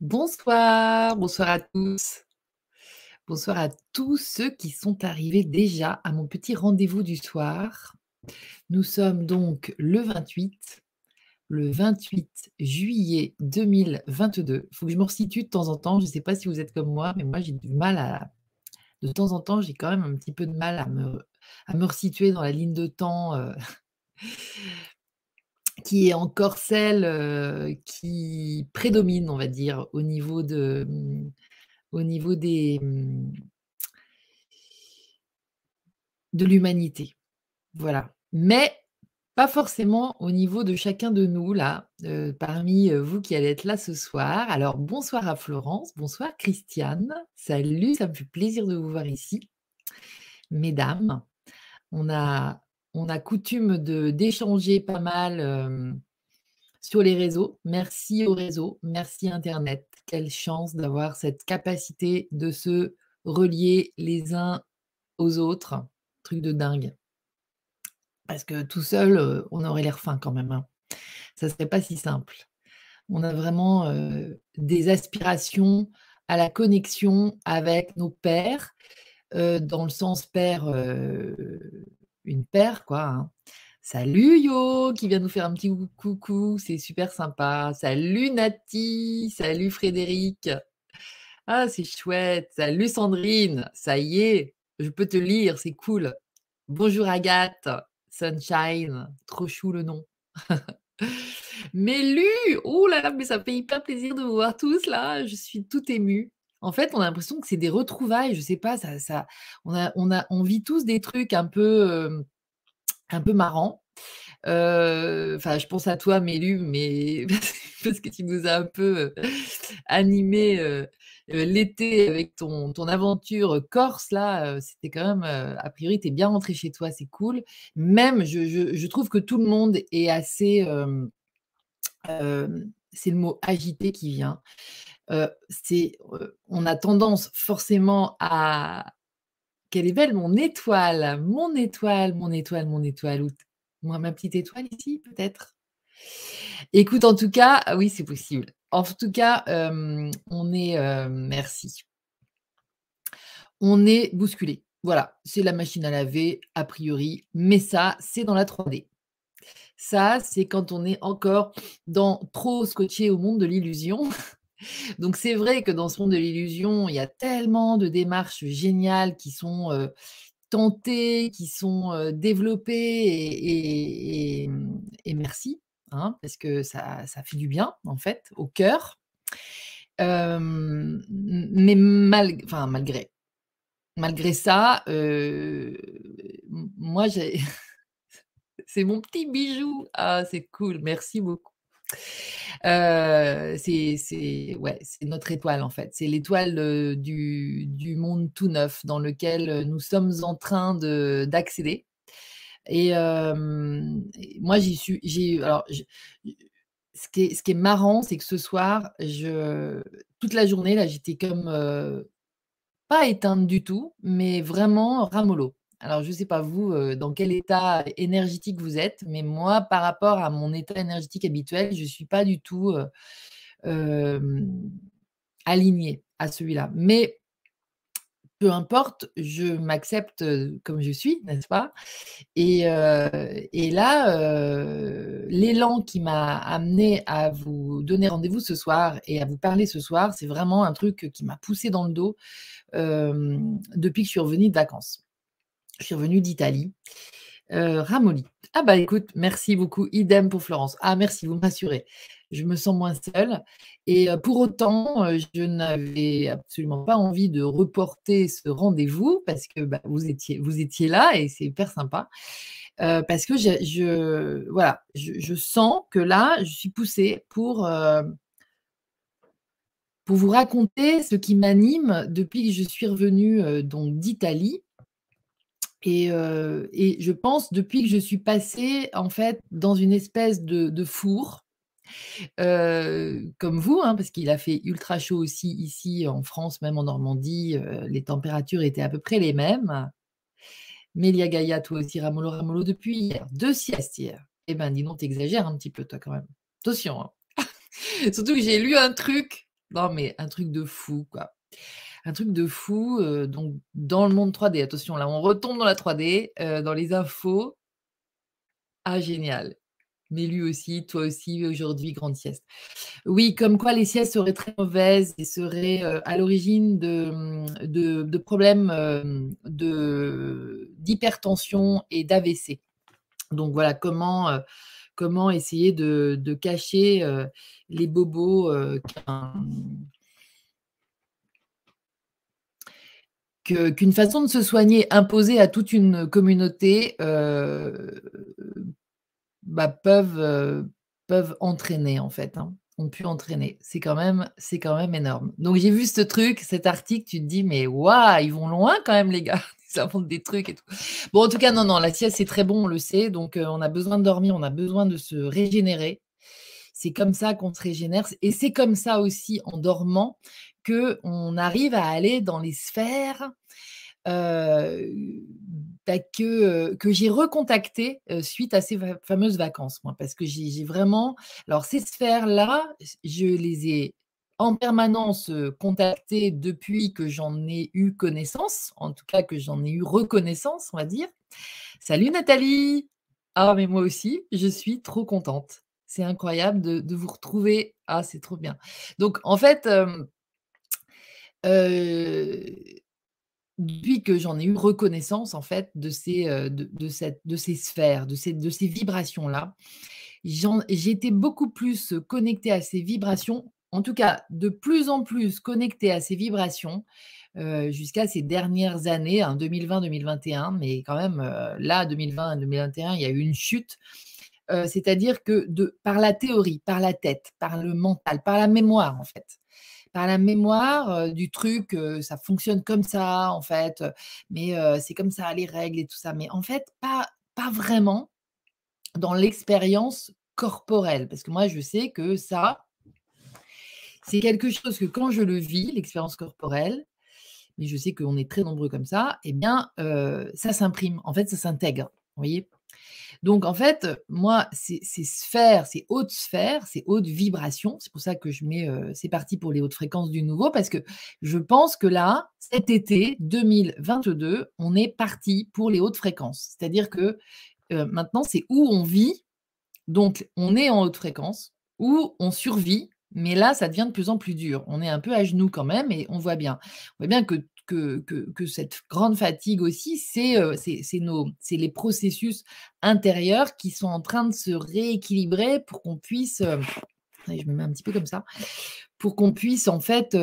Bonsoir, bonsoir à tous. Bonsoir à tous ceux qui sont arrivés déjà à mon petit rendez-vous du soir. Nous sommes donc le 28, le 28 juillet 2022. Il faut que je me resitue de temps en temps. Je ne sais pas si vous êtes comme moi, mais moi j'ai du mal à... De temps en temps, j'ai quand même un petit peu de mal à me, me resituer dans la ligne de temps. euh, qui est encore celle, heu, qui prédomine, on va dire, au niveau de, au niveau des, de l'humanité. Voilà. Mais pas forcément au niveau de chacun de nous là, heu, parmi, heu, vous qui allez être là ce soir. Alors bonsoir à Florence, bonsoir Christiane. Salut, ça me fait plaisir de vous voir ici, mesdames. On a on a coutume d'échanger pas mal, hem sur les réseaux. Merci aux réseaux, merci internet. Quelle chance d'avoir cette capacité de se relier les uns aux autres. Truc de dingue. Parce que tout seul, heu, on aurait l'air fin quand même, hein. Ça serait pas si simple. On a vraiment, heu, des aspirations à la connexion avec nos heu, dans le sens heu, une paire quoi, hein. Salut Yo, qui vient nous faire un petit cou coucou, c'est super sympa. Salut Nati, salut Frédéric. Ah, c'est chouette. Salut Sandrine, ça y est, je peux te lire, c'est cool. Bonjour Agathe, Sunshine, trop chou le nom. Mélu, oh là là, mais ça fait hyper plaisir de vous voir tous là, je suis toute émue. En fait, on a l'impression que c'est des retrouvailles, je sais pas, ça ça on a on a on vit tous des trucs un peu, un peu marrants. Enfin, je pense à toi Mélu, mais parce que tu nous as un peu, heu, l'été avec ton ton aventure, corse là, c'était quand même, a priori, tu es bien rentré chez toi, c'est cool. Même je je trouve que tout le monde est assez, c'est le mot agité qui vient. On a tendance forcément à quelle est belle mon étoile, mon étoile, mon étoile, mon étoile, t moi ma petite étoile ici peut-être? Écoute en tout cas ah oui c'est possible. En tout cas, on est, merci. On est bousculés. Voilà, c'est la machine à laver a priori, mais ça, c'est dans la 3D. Ça, c'est quand on est encore dans trop scotché au monde de l'illusion. Donc c'est vrai que dans ce monde de l'illusion, il y a tellement de démarches géniales qui sont, tentées, qui sont, développées et mmh merci, hein, parce que ça fait du bien en fait au cœur. Mais malgré malgré ça, moi j'ai c'est mon petit bijou. Ah c'est cool, merci beaucoup. Heu, c'est ouais, notre étoile en fait. C'est l'étoile, heu, du du monde tout neuf dans lequel, heu, nous sommes en train de d'accéder et moi j'y suis j'ai alors ce qui est ce qui est marrant, c'est que ce soir, je toute la journée là, j'étais comme, heu, pas éteinte du tout, mais vraiment ramollo. Alors je sais pas vous, heu, dans quel état énergétique vous êtes, mais moi par rapport à mon état énergétique habituel, je suis pas du tout, heu, hem, alignée à celui-là. Mais peu importe, je m'accepte, heu, comme je suis, n'est-ce pas? Et et là, l'élan qui m'a amenée à vous donner rendez-vous ce soir et à vous parler ce soir, c'est vraiment un truc qui m'a poussée dans le dos, depuis que je suis revenue de vacances. Je suis revenue d'Italie, heu, ramollie. Ah bah écoute, merci beaucoup, idem pour Florence. Ah merci, vous me rassurez. Je me sens moins seule et heu, pour autant, heu, je n'avais absolument pas envie de reporter ce rendez-vous parce que, bah, vous étiez vous étiez là et c'est hyper sympa. Parce que je je voilà, je je sens que là, je suis poussée pour, pour vous raconter ce qui m'anime depuis que je suis revenue, d'Italie et heu et je pense depuis que je suis passée, en fait, dans une espèce de four, heu, comme vous, hein, parce qu'il a fait ultra chaud aussi ici en France, même en Normandie, heu, les températures étaient à peu près les mêmes. Mélia Gaïa, toi aussi ramollo, ramollo depuis hier. 2 siestes hier. Eh ben, dis donc, tu exagères un petit peu toi quand même. Attention, hein. Surtout que j'ai lu un truc Non, mais un truc de fou, quoi. Un truc de fou, heu, donc dans le monde 3D, attention là, on retombe dans la 3D, heu, dans les infos. Ah génial. Mais lui aussi, toi aussi, aujourd'hui, grande sieste. Oui, comme quoi les siestes seraient très mauvaises et seraient, heu, à l'origine de, mmh, de de problèmes, d'hypertension et d'AVC. Donc voilà, comment, comment essayer de cacher, les bobos, qu'un qu'une façon de se soigner imposée à toute une communauté, heu, bah, peuvent, heu, peuvent entraîner en fait, hein, ont pu entraîner. C'est quand même quand même énorme. Donc j'ai vu ce truc, cet article, tu te dis: «Mais waouh, ils vont loin quand même les gars, ils inventent des trucs et tout». Bon en tout cas non, non, la sieste c'est très bon, on le sait, donc heu, on a besoin de dormir, on a besoin de se régénérer. C'est comme ça qu'on se régénère et c'est comme ça aussi en dormant qu'on arrive à aller dans les sphères, bah, que, que j'ai recontactées, heu, suite à ces fameuses vacances, moi. Parce que j'ai vraiment alors ces sphères-là, je les ai en permanence, contactées depuis que j'en ai eu connaissance, en tout cas que j'en ai eu reconnaissance, on va dire. Salut Nathalie! Ah mais moi aussi, je suis trop contente. C'est incroyable de de vous retrouver. Ah, c'est trop bien. Donc en fait, depuis que j'en ai eu reconnaissance en fait de ces, de cette de ces sphères, de ces de ces vibrations-là, j'étais beaucoup plus, connectée à ces vibrations, en tout cas de plus en plus connectée à ces vibrations, jusqu'à ces dernières années, hein, 2020-2021, mais quand même, là 2020-2021, il y a eu une chute. C'est-à-dire que de par la théorie, par la tête, par le mental, par la mémoire en fait. La mémoire, du truc, ça fonctionne comme ça en fait, mais c'est comme ça les règles et tout ça. Mais en fait, pas pas vraiment dans l'expérience corporelle. Parce que moi je sais que ça c'est quelque chose que quand je le vis, l'expérience corporelle, mais je sais qu'on est très nombreux comme ça, et bien, ça s'imprime. En fait, ça s'intègre, voyez? Donc en fait, moi, ces sphères, ces hautes sphères, ces hautes vibrations, c'est pour ça que je mets, heu, c'est parti pour les hautes fréquences du nouveau parce que je pense que là, cet été 2022, on est parti pour les hautes fréquences. C'est-à-dire que, heu, maintenant, c'est où on vit, donc on est en haute fréquence, ou on survit, mais là, ça devient de plus en plus dur. On est un peu à genoux quand même et on voit bien. On voit bien que que cette grande fatigue aussi, c'est, les processus intérieurs qui sont en train de se rééquilibrer pour qu'on puisse, je me mets un petit peu comme ça, pour qu'on puisse en fait,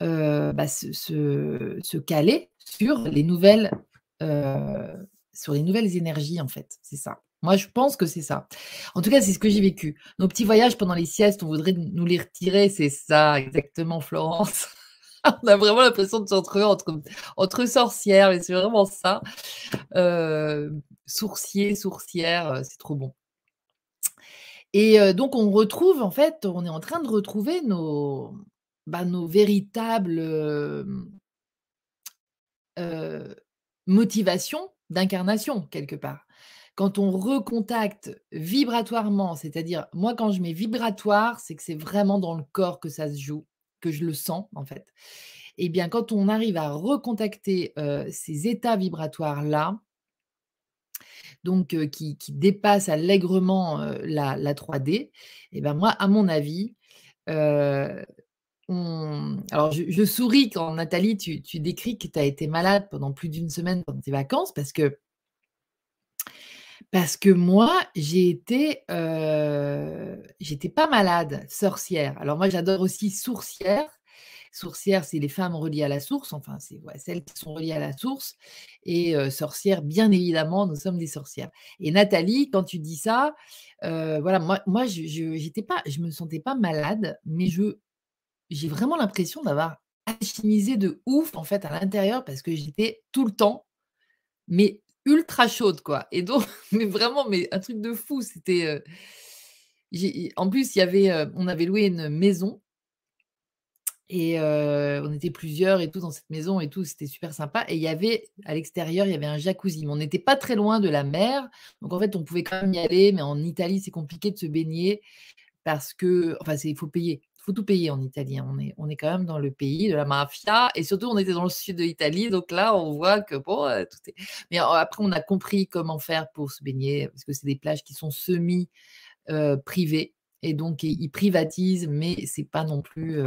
bah, se caler sur les nouvelles, sur les nouvelles énergies en fait, c'est ça. Moi, je pense que c'est ça. En tout cas, c'est ce que j'ai vécu. Nos petits voyages pendant les siestes, on voudrait nous les retirer, c'est ça exactement Florence. On a vraiment l'impression de se entre sorcières, mais c'est vraiment ça. Heu, sourcier, heu, c'est trop bon. Et heu, donc on retrouve en fait, on est en train de retrouver nos, bah, véritables, heu, motivations d'incarnation quelque part. Quand on recontacte vibratoirement, c'est-à-dire moi quand je mets vibratoire, c'est que c'est vraiment dans le corps que ça se joue, que je le sens en fait. Et bien quand on arrive à recontacter, ces états vibratoires-là donc heu, qui qui dépassent allègrement, la la 3D et ben moi, à mon avis, on alors je je souris quand Nathalie, tu tu décris que tu as été malade pendant plus d'une semaine pendant tes vacances parce que parce que moi, j'ai été, heu, j'étais pas malade, sorcière. Alors moi, j'adore aussi sourcière. Sourcière, c'est les femmes reliées à la source, enfin, c'est celles qui sont reliées à la source et heu, sorcière, bien évidemment, nous sommes des sorcières. Et Nathalie, quand tu dis ça, heu, voilà, moi moi, je j'étais pas je me sentais pas malade, mais je j'ai vraiment l'impression d'avoir alchimisé de ouf, en fait, à l'intérieur parce que j'étais tout le temps, mais ultra chaude, quoi. Et donc mais vraiment, mais un truc de fou, c'était, j'ai en plus, il y avait, heu, on avait loué une maison et heu, on était plusieurs et tout dans cette maison et tout, c'était super sympa et il y avait à l'extérieur, il y avait un jacuzzi, mais on n'était pas très loin de la mer, donc en fait, on pouvait quand même y aller, mais en Italie, c'est compliqué de se baigner parce que enfin, c'est il faut payer. Faut tout payer en Italie, hein. On est on est quand même dans le pays de la mafia et surtout on était dans le sud de l'Italie, donc là on voit que bon, tout est mais après on a compris comment faire pour se baigner parce que c'est des plages qui sont semi, privées et donc ils privatisent mais c'est pas non plus,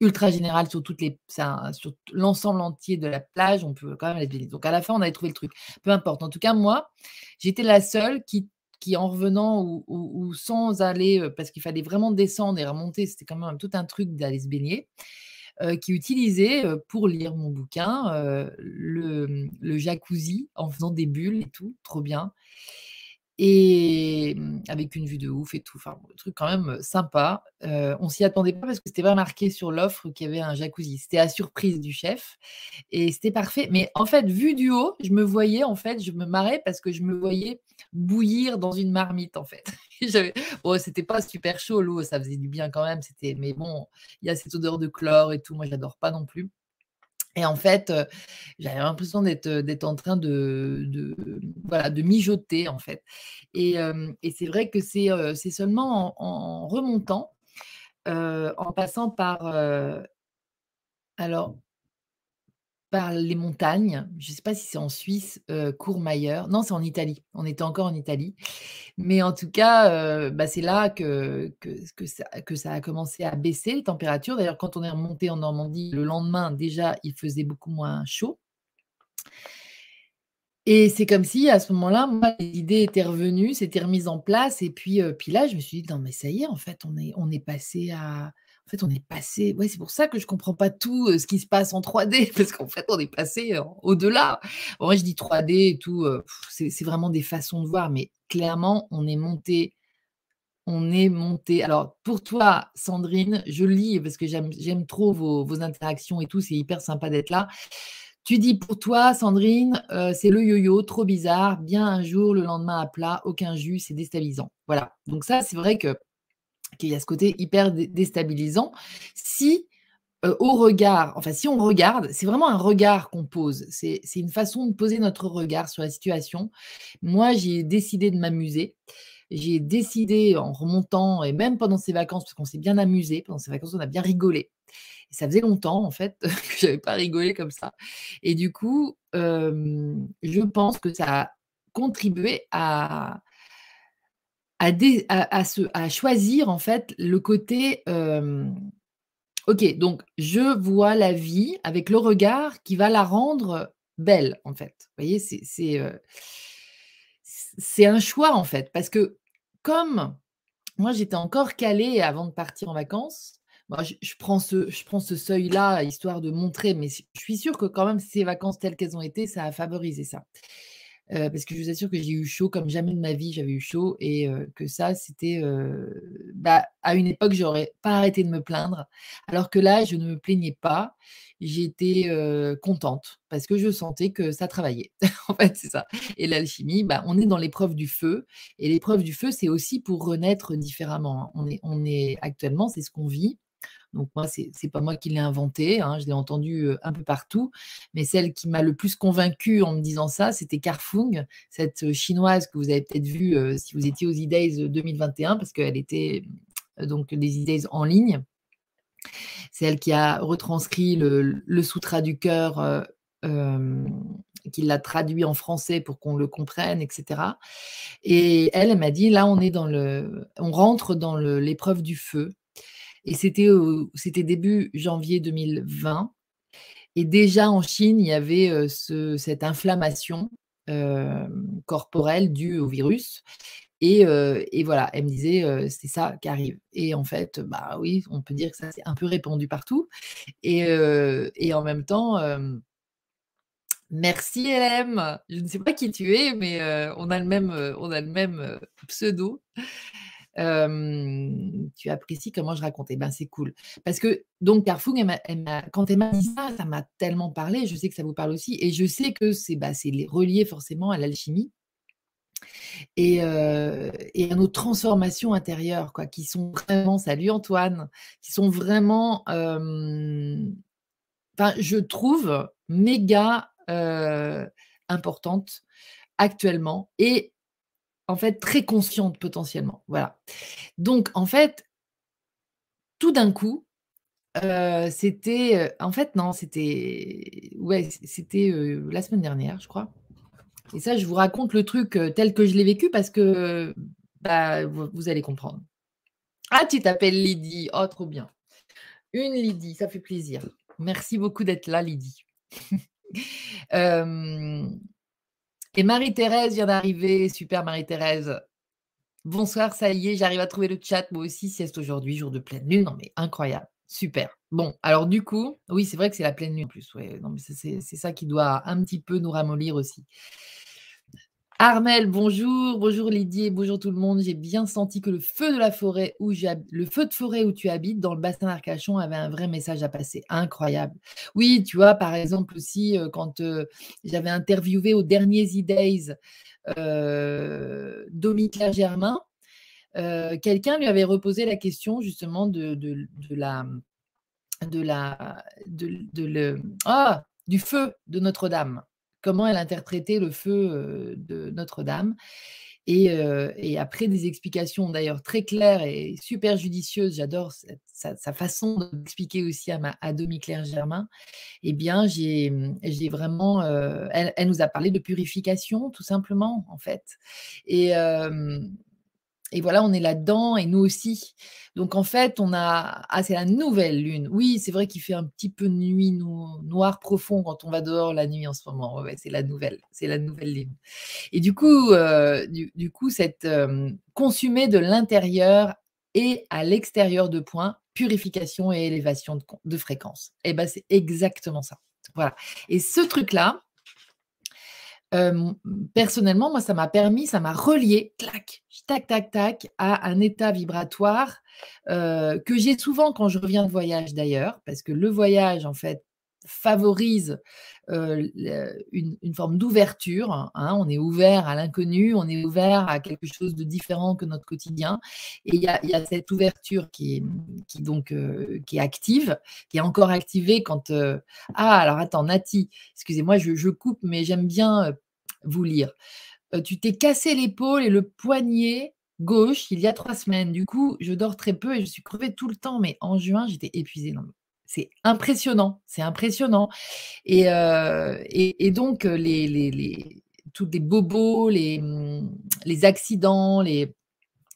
ultra général sur toutes les sur l'ensemble entier de la plage, on peut quand même aller. Donc à la fin, on avait trouvé le truc. Peu importe. En tout cas, moi, j'étais la seule qui qui en revenant ou, sans aller, parce qu'il fallait vraiment descendre et remonter, c'était quand même tout un truc d'aller se baigner, qui utilisait pour lire mon bouquin le, jacuzzi en faisant des bulles et tout, trop bien. Et mmh, avec une vue de ouf et tout, enfin, le truc quand même sympa. Euh, on s'y attendait pas parce que c'était pas marqué sur l'offre qu'il y avait un jacuzzi. C'était à surprise du chef et c'était parfait. Mais en fait, vu du haut, je me voyais, en fait, je me marrais parce que je me voyais bouillir dans une marmite, en fait. bon, c'était pas super chaud l'eau, ça faisait du bien quand même. C'était, mais bon, il y a cette odeur de chlore et tout. Moi, j'adore pas non plus. Et en fait, j'avais l'impression d'être, d'être en train de de, voilà, de mijoter, en fait. Et et c'est vrai que c'est, c'est seulement en remontant, en passant par, alors par les montagnes. Je ne sais pas si c'est en Suisse, euh, Courmayeur. Non, c'est en Italie. On était encore en Italie. Mais en tout cas, euh, bah, c'est là que, que, ça, a commencé à baisser les températures. D'ailleurs, quand on est remonté en Normandie, le lendemain, déjà, il faisait beaucoup moins chaud. Et c'est comme si, à ce moment-là, moi, l'idée était revenue, c'était remise en place. Et puis, euh, puis là, je me suis dit, non, mais ça y est, en fait, on est, on est passé à, en fait, on est passé. Ouais, c'est pour ça que je comprends pas tout ce qui se passe en 3D, parce qu'en fait, on est passé au-delà. moi, je dis 3D et tout, c'est vraiment des façons de voir, mais clairement, on est monté. On est monté. Alors, pour toi, Sandrine, je lis parce que j'aime trop vos, interactions et tout, c'est hyper sympa d'être là. Tu dis pour toi, Sandrine, c'est le yo-yo, trop bizarre, bien un jour, le lendemain à plat, aucun jus, c'est déstabilisant. Voilà. Donc ça, c'est vrai que qu'il y a ce côté hyper déstabilisant. Si euh, au regard, enfin si on regarde, c'est vraiment un regard qu'on pose, c'est une façon de poser notre regard sur la situation. Moi, j'ai décidé de m'amuser. J'ai décidé en remontant, et même pendant ces vacances, parce qu'on s'est bien amusé, pendant ces vacances, on a bien rigolé. Et ça faisait longtemps, en fait, que je n'avais pas rigolé comme ça. Et du coup, je pense que ça a contribué à, à, choisir en fait le côté ok donc je vois la vie avec le regard qui va la rendre belle en fait. Vous voyez c'est c'est un choix en fait parce que comme moi j'étais encore calée avant de partir en vacances moi, je, prends ce, je prends ce seuil-là, histoire de montrer, mais je suis sûre que quand même ces vacances telles qu'elles ont été, ça a favorisé ça parce que je vous assure que j'ai eu chaud comme jamais de ma vie, j'avais eu chaud et que ça, c'était, bah, à une époque, j'aurais pas arrêté de me plaindre, alors que là, je ne me plaignais pas. J'étais, contente parce que je sentais que ça travaillait. En fait, c'est ça et l'alchimie, bah, on est dans l'épreuve du feu et l'épreuve du feu, c'est aussi pour renaître différemment, hein. On est on est actuellement, c'est ce qu'on vit donc moi, c'est n'est pas moi qui l'ai inventé, hein, je l'ai entendu un peu partout, mais celle qui m'a le plus convaincue en me disant ça, c'était Carfung, cette chinoise que vous avez peut-être vue si vous étiez aux E-Days 2021, parce qu'elle était donc des E-Days en ligne. C'est elle qui a retranscrit le, le sous-traducteur, qui l'a traduit en français pour qu'on le comprenne, etc. Et elle, elle m'a dit, là, on rentre dans l'épreuve du feu. Et c'était, c'était début janvier 2020. Et déjà en Chine, il y avait ce, cette inflammation corporelle due au virus. Et, et, voilà, elle me disait, c'est ça qui arrive. Et en fait, bah oui, on peut dire que ça s'est un peu répandu partout. Et, et en même temps, merci LM. Je ne sais pas qui tu es, mais on a le même, on a le même pseudo tu apprécies comment je racontais. Ben, c'est cool. Parce que, donc, Carrefour, quand elle m'a dit ça, ça m'a tellement parlé. Je sais que ça vous parle aussi. Et je sais que c'est bah, relié forcément à l'alchimie. Et, à nos transformations intérieures, quoi, qui sont vraiment, salut Antoine, qui sont vraiment, enfin, je trouve, méga importantes actuellement. Et en fait, très consciente potentiellement. Voilà. Donc, en fait, tout d'un coup, c'était, en fait non, c'était ouais, c'était, la semaine dernière, je crois et ça, je vous raconte le truc, tel que je l'ai vécu parce que, bah, vous vous allez comprendre. Ah, tu t'appelles Lydie, oh trop bien. Une Lydie, ça fait plaisir. Merci beaucoup d'être là Lydie. Et Marie-Thérèse vient d'arriver, super Marie-Thérèse. Bonsoir, ça y est, j'arrive à trouver le chat, moi aussi, sieste aujourd'hui, jour de pleine lune. Non mais incroyable, super. Bon, alors du coup, oui, c'est vrai que c'est la pleine lune en plus, non c'est ça qui doit un petit peu nous ramollir aussi. Armel, bonjour, bonjour Lydie bonjour tout le monde. J'ai bien senti que le feu de la forêt où le feu de forêt où tu habites dans le bassin d'Arcachon avait un vrai message à passer. Incroyable. Oui, tu vois, par exemple aussi, heu, quand, heu, j'avais interviewé au dernier heu, Domi Claire Germain, heu, quelqu'un lui avait reposé la question justement de la, ah! Du feu de Notre-Dame. Comment elle interprétait le feu, heu, de Notre-Dame. Et heu et après des explications d'ailleurs très claires et super judicieuses, j'adore sa façon d'expliquer aussi à ma à Domi Claire Germain et bien j'ai, vraiment, heu, elle nous a parlé de purification tout simplement, en fait. Et et voilà, on est là-dedans et nous aussi. Donc en fait, on a ah, c'est la nouvelle lune. Oui, c'est vrai qu'il fait un petit peu nuit no noir profond quand on va dehors la nuit en ce moment. Ouais, c'est la nouvelle, c'est la nouvelle lune et du coup, heu, du coup, cette, hem, consumé de l'intérieur et à l'extérieur, 2 points, purification et élévation de de fréquence et bah, c'est exactement ça. Voilà et ce truc-là hem, personnellement, moi, ça m'a permis, ça m'a relié, clac, tac, tac, tac, à un état vibratoire, heu, que j'ai souvent quand je reviens de voyage d'ailleurs, parce que le voyage, en fait, favorise, le une forme d'ouverture, hein. On est ouvert à l'inconnu, on est ouvert à quelque chose de différent que notre quotidien et il y a cette ouverture qui est, donc, qui est active, qui est encore activée quand, ah alors attends, Nati, excusez-moi, je coupe, mais j'aime bien, vous lire. Tu t'es cassé l'épaule et le poignet gauche il y a 3 semaines. Du coup, je dors très peu et je suis crevée tout le temps, mais en juin, j'étais épuisée. C'est impressionnant, c'est impressionnant et et donc les les les tous les bobos, les, mmh, les accidents, les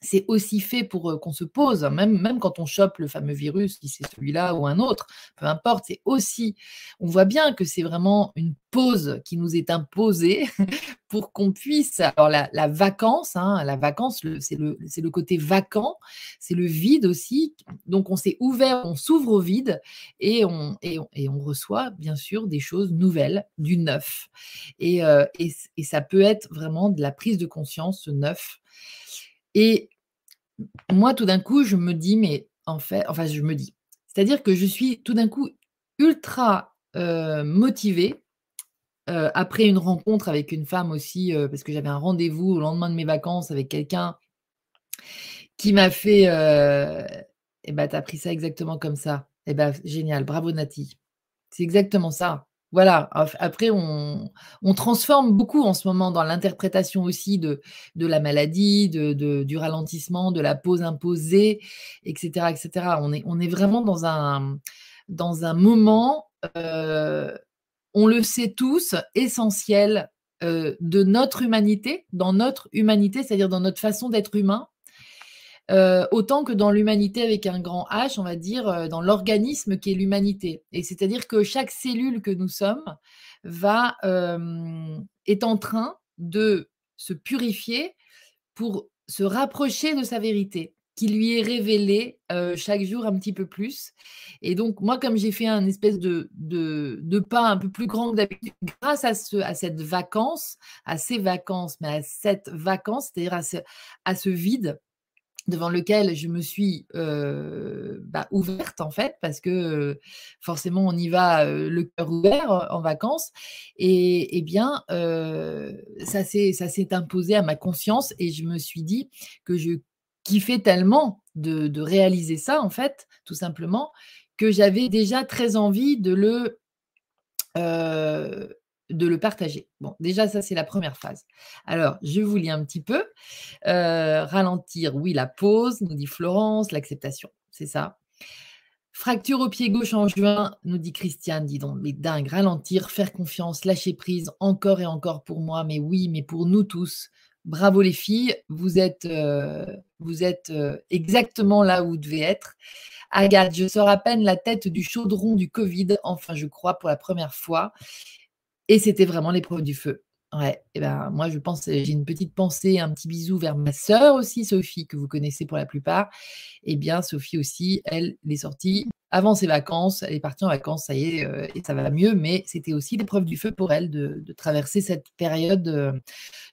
c'est aussi fait pour, heu, qu'on se pose, même même quand on chope le fameux virus, si c'est celui-là ou un autre, peu importe, c'est aussi on voit bien que c'est vraiment une pause qui nous est imposée pour qu'on puisse alors la la vacance, hein, la vacance, c'est le le côté vacant, c'est le vide aussi, donc on s'est ouvert, on s'ouvre au vide et on et on et on reçoit bien sûr des choses nouvelles, du neuf. Et heu et et ça peut être vraiment de la prise de conscience, ce neuf et moi, tout d'un coup, je me dis: «Mais en fait» enfin, je me dis, c'est-à-dire que je suis tout d'un coup ultra, heu, motivée, heu, après une rencontre avec une femme aussi, heu, parce que j'avais un rendez-vous au lendemain de mes vacances avec quelqu'un qui m'a fait, heu et bah, tu as pris ça exactement comme ça. Et bah, génial, bravo Nati. C'est exactement ça. Voilà, après on transforme beaucoup en ce moment dans l'interprétation aussi de la maladie, du ralentissement, de la pause imposée et cetera et cetera. On est vraiment dans un moment, heu, on le sait tous, essentiel, heu, de notre humanité, dans notre humanité, c'est-à-dire dans notre façon d'être humain, heu, autant que dans l'humanité avec un grand H, on va dire, heu, dans l'organisme qui est l'humanité. Et c'est-à-dire que chaque cellule que nous sommes va, hem, est en train de se purifier pour se rapprocher de sa vérité qui lui est révélée, chaque jour un petit peu plus. Et donc moi, comme j'ai fait un espèce de de de pas un peu plus grand que d'habitude grâce à ce à cette vacance, à ces vacances, mais à cette vacance, c'est-à-dire à ce à ce vide devant lequel je me suis, heu, bah, ouverte en fait parce que, heu, forcément on y va, heu, le cœur ouvert en vacances. Et et bien, heu, ça s'est imposé à ma conscience et je me suis dit que je kiffais tellement de réaliser ça en fait, tout simplement, que j'avais déjà très envie de le de le partager. Bon, déjà ça c'est la 1re phase. Alors, je vous lis un petit peu, heu, ralentir, oui, la pause, nous dit Florence, l'acceptation, c'est ça Fracture au pied gauche en juin, nous dit Christiane, dis donc, mais dingue, ralentir, faire confiance, lâcher prise, encore et encore pour moi, mais oui, mais pour nous tous. Bravo les filles, vous êtes, euh, euh, exactement là où vous devez être. Agathe, je sors à peine la tête du chaudron du Covid, enfin je crois pour la première fois. Et c'était vraiment l'épreuve du feu. Ouais, et ben, moi je pense, j'ai une petite pensée, un petit bisou vers ma sœur aussi, Sophie, que vous connaissez pour la plupart. Eh bien, Sophie aussi, elle, est sortie avant ses vacances, elle est partie en vacances, ça y est, euh, et ça va mieux, mais c'était aussi l'épreuve du feu pour elle de, traverser cette période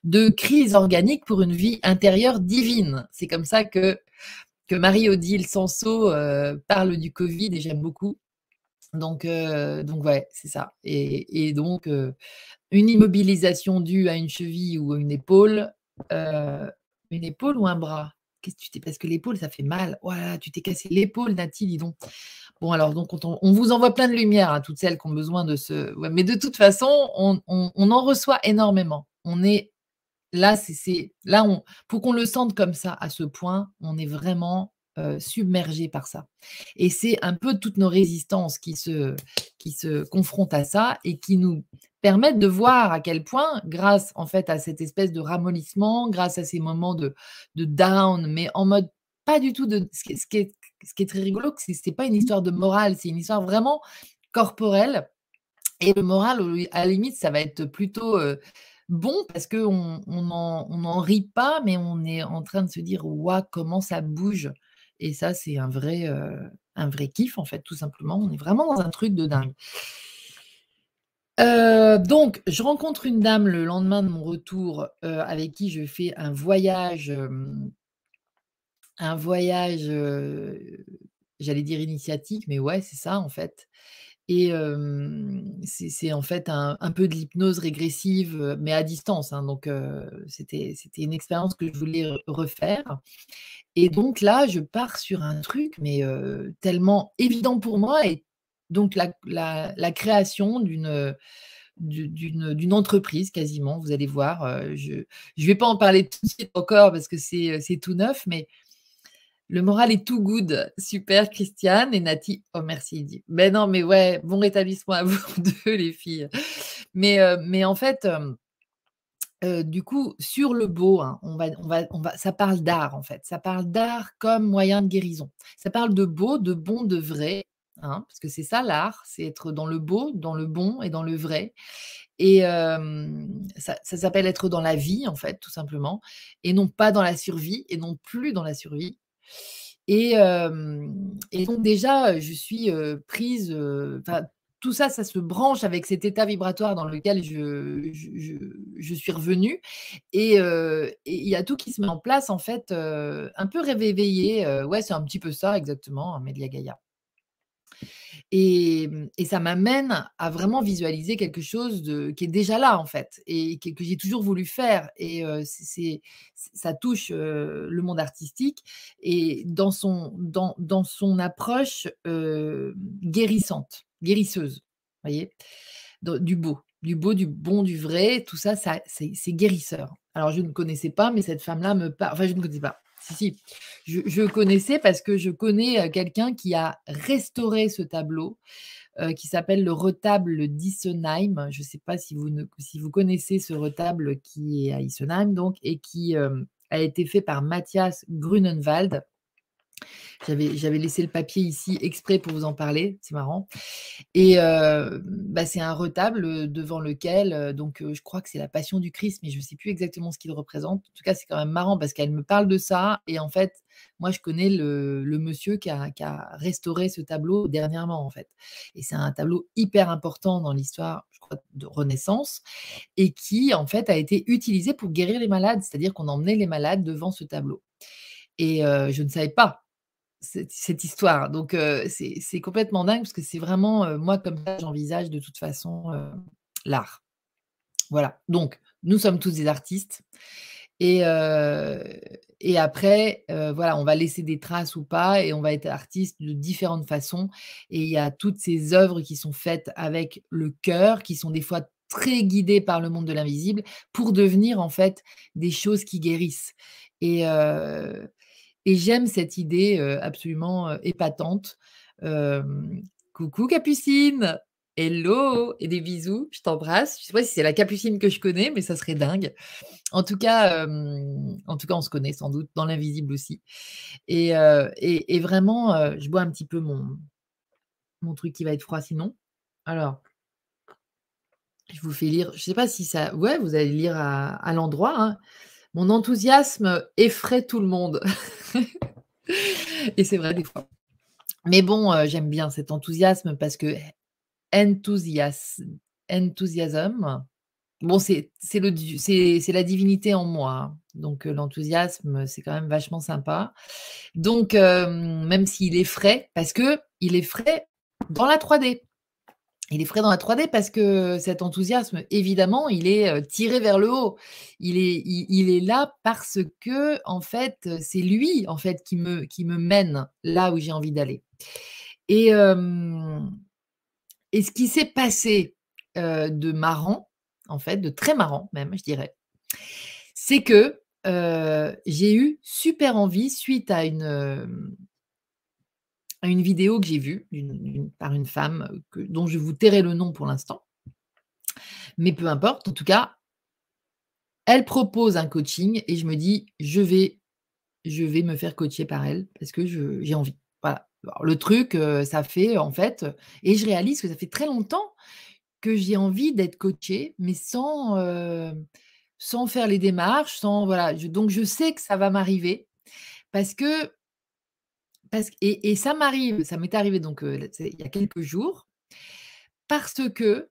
de, crise organique pour une vie intérieure divine. C'est comme ça que, que Marie-Odile Sanso euh, parle du Covid et j'aime beaucoup. Donc, donc ouais, c'est ça. Et, donc, une immobilisation due à une cheville ou à une épaule, une épaule ou un bras? Qu'est-ce que tu t'es parce que l'épaule ça fait mal. Voilà, tu t'es cassé l'épaule, Nati, dis donc. Bon alors donc on, vous envoie plein de lumière à toutes celles qui ont besoin de ce. mais de toute façon, on, en reçoit énormément. On est là, c'est là on pour qu'on le sente comme ça à ce point, on est vraiment euh, submergé par ça. Et c'est un peu toutes nos résistances qui se, qui se confrontent à ça et qui nous permettent de voir à quel point, grâce en fait à cette espèce de ramollissement, grâce à ces moments de, de down, mais en mode pas du tout de... Ce qui est, ce qui est, ce qui est très rigolo, c'est que ce n'est pas une histoire de morale, c'est une histoire vraiment corporelle. Et le moral, à la limite, ça va être plutôt... Euh, bon parce qu'on n'en on en rit pas, mais on est en train de se dire waouh, comment ça bouge et ça, c'est un vrai, un vrai kiff, en fait, tout simplement. On est vraiment dans un truc de dingue. donc, je rencontre une dame le lendemain de mon retour avec qui je fais un voyage, un voyage, j'allais dire initiatique, mais ouais, c'est ça en fait. Et c'est en fait un, peu de l'hypnose régressive, mais à distance. Hein, donc, c'était une expérience que je voulais refaire. Et donc là, je pars sur un truc, mais tellement évident pour moi. Et donc, la, création d'une d'une entreprise quasiment, vous allez voir. je ne vais pas en parler tout de suite encore parce que c'est tout neuf, mais le moral est tout good. Super, Christiane et Nati. Oh, merci. Dit. Ben non, mais ouais, bon rétablissement à vous deux, les filles. Mais, mais en fait, du coup, sur le beau, hein, on va, ça parle d'art en fait. Ça parle d'art comme moyen de guérison. Ça parle de beau, de bon, de vrai. Hein, parce que c'est ça l'art, c'est être dans le beau, dans le bon et dans le vrai. Et ça s'appelle être dans la vie, en fait, tout simplement, et non pas dans la survie, et non plus dans la survie. Et, donc déjà, je suis prise, tout ça, ça se branche avec cet état vibratoire dans lequel je, suis revenue. Et il y a tout qui se met en place, en fait, un peu réveillé. ouais, c'est un petit peu ça, exactement, Mélia Gaïa. Et, ça m'amène à vraiment visualiser quelque chose qui est déjà là, en fait, et que, j'ai toujours voulu faire. Et ça touche le monde artistique et dans son, dans, dans son approche guérissante, guérisseuse, voyez, du beau, du beau, du bon, du vrai, tout ça, ça c'est, guérisseur. Alors, je ne connaissais pas, mais cette femme-là me parle. Enfin, je ne connaissais pas. Si. Je, connaissais parce que je connais quelqu'un qui a restauré ce tableau. qui s'appelle le retable d'Issenheim. Je ne sais pas si vous, connaissez ce retable qui est à Issenheim donc, et qui a été fait par Matthias Grunenwald. J'avais, laissé le papier ici exprès pour vous en parler, c'est marrant. Et bah, c'est un retable devant lequel, donc je crois que c'est la Passion du Christ, mais je ne sais plus exactement ce qu'il représente. En tout cas, c'est quand même marrant parce qu'elle me parle de ça. Et en fait, moi, je connais le, monsieur qui a, qui a, restauré ce tableau dernièrement, en fait. Et c'est un tableau hyper important dans l'histoire, de Renaissance, et qui, en fait, a été utilisé pour guérir les malades, c'est-à-dire qu'on emmenait les malades devant ce tableau. Et je ne savais pas cette, histoire. Donc, c'est complètement dingue parce que c'est vraiment, moi, comme ça, j'envisage de toute façon l'art. Voilà. Donc, nous sommes tous des artistes. Et, et après, voilà, on va laisser des traces ou pas, et on va être artiste de différentes façons. Et il y a toutes ces œuvres qui sont faites avec le cœur, qui sont des fois très guidées par le monde de l'invisible, pour devenir en fait des choses qui guérissent. Et, et j'aime cette idée, absolument, épatante. Coucou Capucine! Hello et des bisous, je t'embrasse. Je sais pas si c'est la Capucine que je connais, mais ça serait dingue. En tout cas, en tout cas, on se connaît sans doute, dans l'invisible aussi et vraiment, je bois un petit peu mon truc qui va être froid sinon. Alors je vous fais lire, je sais pas si ça ouais, vous allez lire à à l'endroit, hein. Mon enthousiasme effraie tout le monde et c'est vrai des fois. Mais bon, heu, j'aime bien cet enthousiasme parce que enthusias enthusiasm, bon, c'est la divinité en moi, hein, donc heu, l'enthousiasme, c'est quand même vachement sympa. Donc hem, même s'il effraie, parce qu'il effraie dans la 3D. Il effraie dans la 3D parce que cet enthousiasme, évidemment, il est, heu, tiré vers le haut. Il est est là parce qu'en fait, heu, c'est lui, en fait, qui me mène là où j'ai envie d'aller et ce qui s'est passé, heu, de marrant, en fait, de très marrant même, je dirais, c'est que, j'ai eu super envie suite à une, une vidéo que j'ai vue par une femme, heu, que dont je vous tairai le nom pour l'instant mais peu importe, en tout cas elle propose un coaching et je me dis: «Je vais je vais me faire coacher par elle parce que j'ai envie». Voilà. Le truc, heu, ça fait en fait, et je réalise que ça fait très longtemps que j'ai envie d'être coachée, mais sans, heu, sans faire les démarches, sans voilà, donc je sais que ça va m'arriver parce que et ça m'arrive, ça m'est arrivé donc il y a quelques jours parce que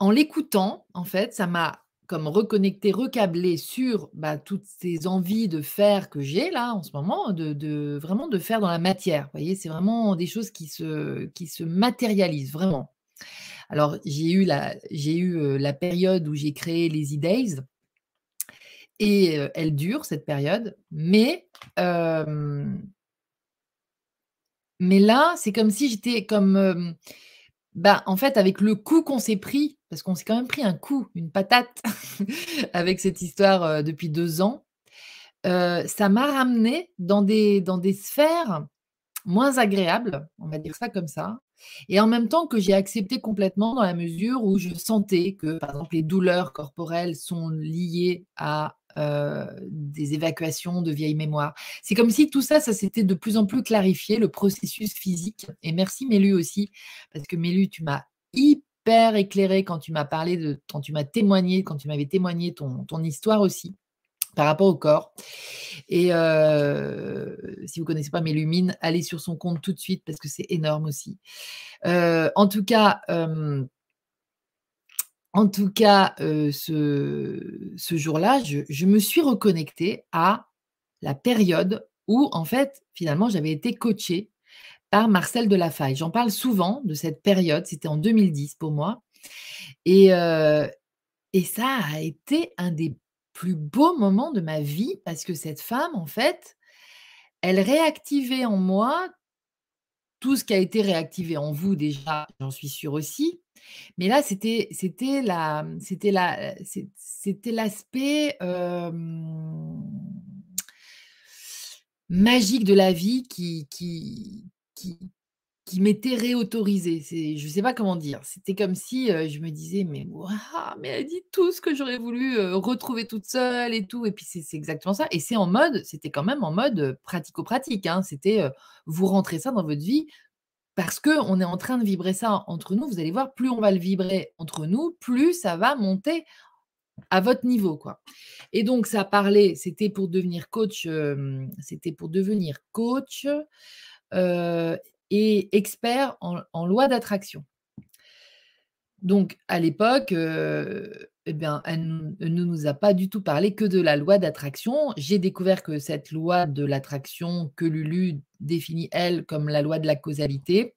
en l'écoutant, en fait, ça m'a comme reconnectée, recablée sur, bah, toutes ces envies de faire que j'ai là, en ce moment, de vraiment de faire dans la matière. Vous voyez? C'est vraiment des choses qui se qui se matérialisent vraiment. Alors j'ai eu la j'ai eu, la période où j'ai créé les E-Days et elle dure cette période, mais mais là, c'est comme si j'étais comme, bah, en fait, avec le coup qu'on s'est pris, parce qu'on s'est quand même pris un coup, une patate avec cette histoire, depuis 2 ans, ça m'a ramenée dans des dans des sphères moins agréables, on va dire ça comme ça et en même temps que j'ai accepté complètement dans la mesure où je sentais que, par exemple, les douleurs corporelles sont liées à, heu, des évacuations de vieilles mémoires. C'est comme si tout ça, ça s'était de plus en plus clarifié, le processus physique et merci Mélu aussi, parce que Mélu, tu m'as hyper éclairée quand tu m'as parlé de quand tu m'as témoigné, quand tu m'avais témoigné ton ton histoire aussi, par rapport au corps et heu, si vous connaissez pas Mélu Mine, allez sur son compte tout de suite parce que c'est énorme aussi. Heu, en tout cas, en tout cas, heu, ce jour-là, je me suis reconnectée à la période où, en fait, finalement, j'avais été coachée par Marcel Delafaye. J'en parle souvent de cette période, c'était en 2010 pour moi et heu et ça a été un des plus beaux moments de ma vie parce que cette femme, en fait, elle réactivait en moi tout ce qui a été réactivé en vous déjà, j'en suis sûre aussi, mais là, c'était c'était la, mmh, c'était la, c'était l'aspect, magique de la vie qui qui qui qui m'était réautorisé. C'est je sais pas comment dire. C'était comme si, je me disais: «Mais waouh, mais elle dit tout ce que j'aurais voulu, retrouver toute seule et tout» et puis c'est exactement ça et c'est en mode c'était quand même en mode, pratico-pratique, hein. C'était, vous rentrez ça dans votre vie parce qu'on est en train de vibrer ça entre nous. Vous allez voir, plus on va le vibrer entre nous, plus ça va monter à votre niveau, quoi et donc ça parlait c'était pour devenir coach, c'était pour devenir coach, heu et expert en loi d'attraction. Donc à l'époque, heu et bien, elle ne nous a pas du tout parlé que de la loi d'attraction. J'ai découvert que cette loi de l'attraction que Lulu définit, elle, comme la loi de la causalité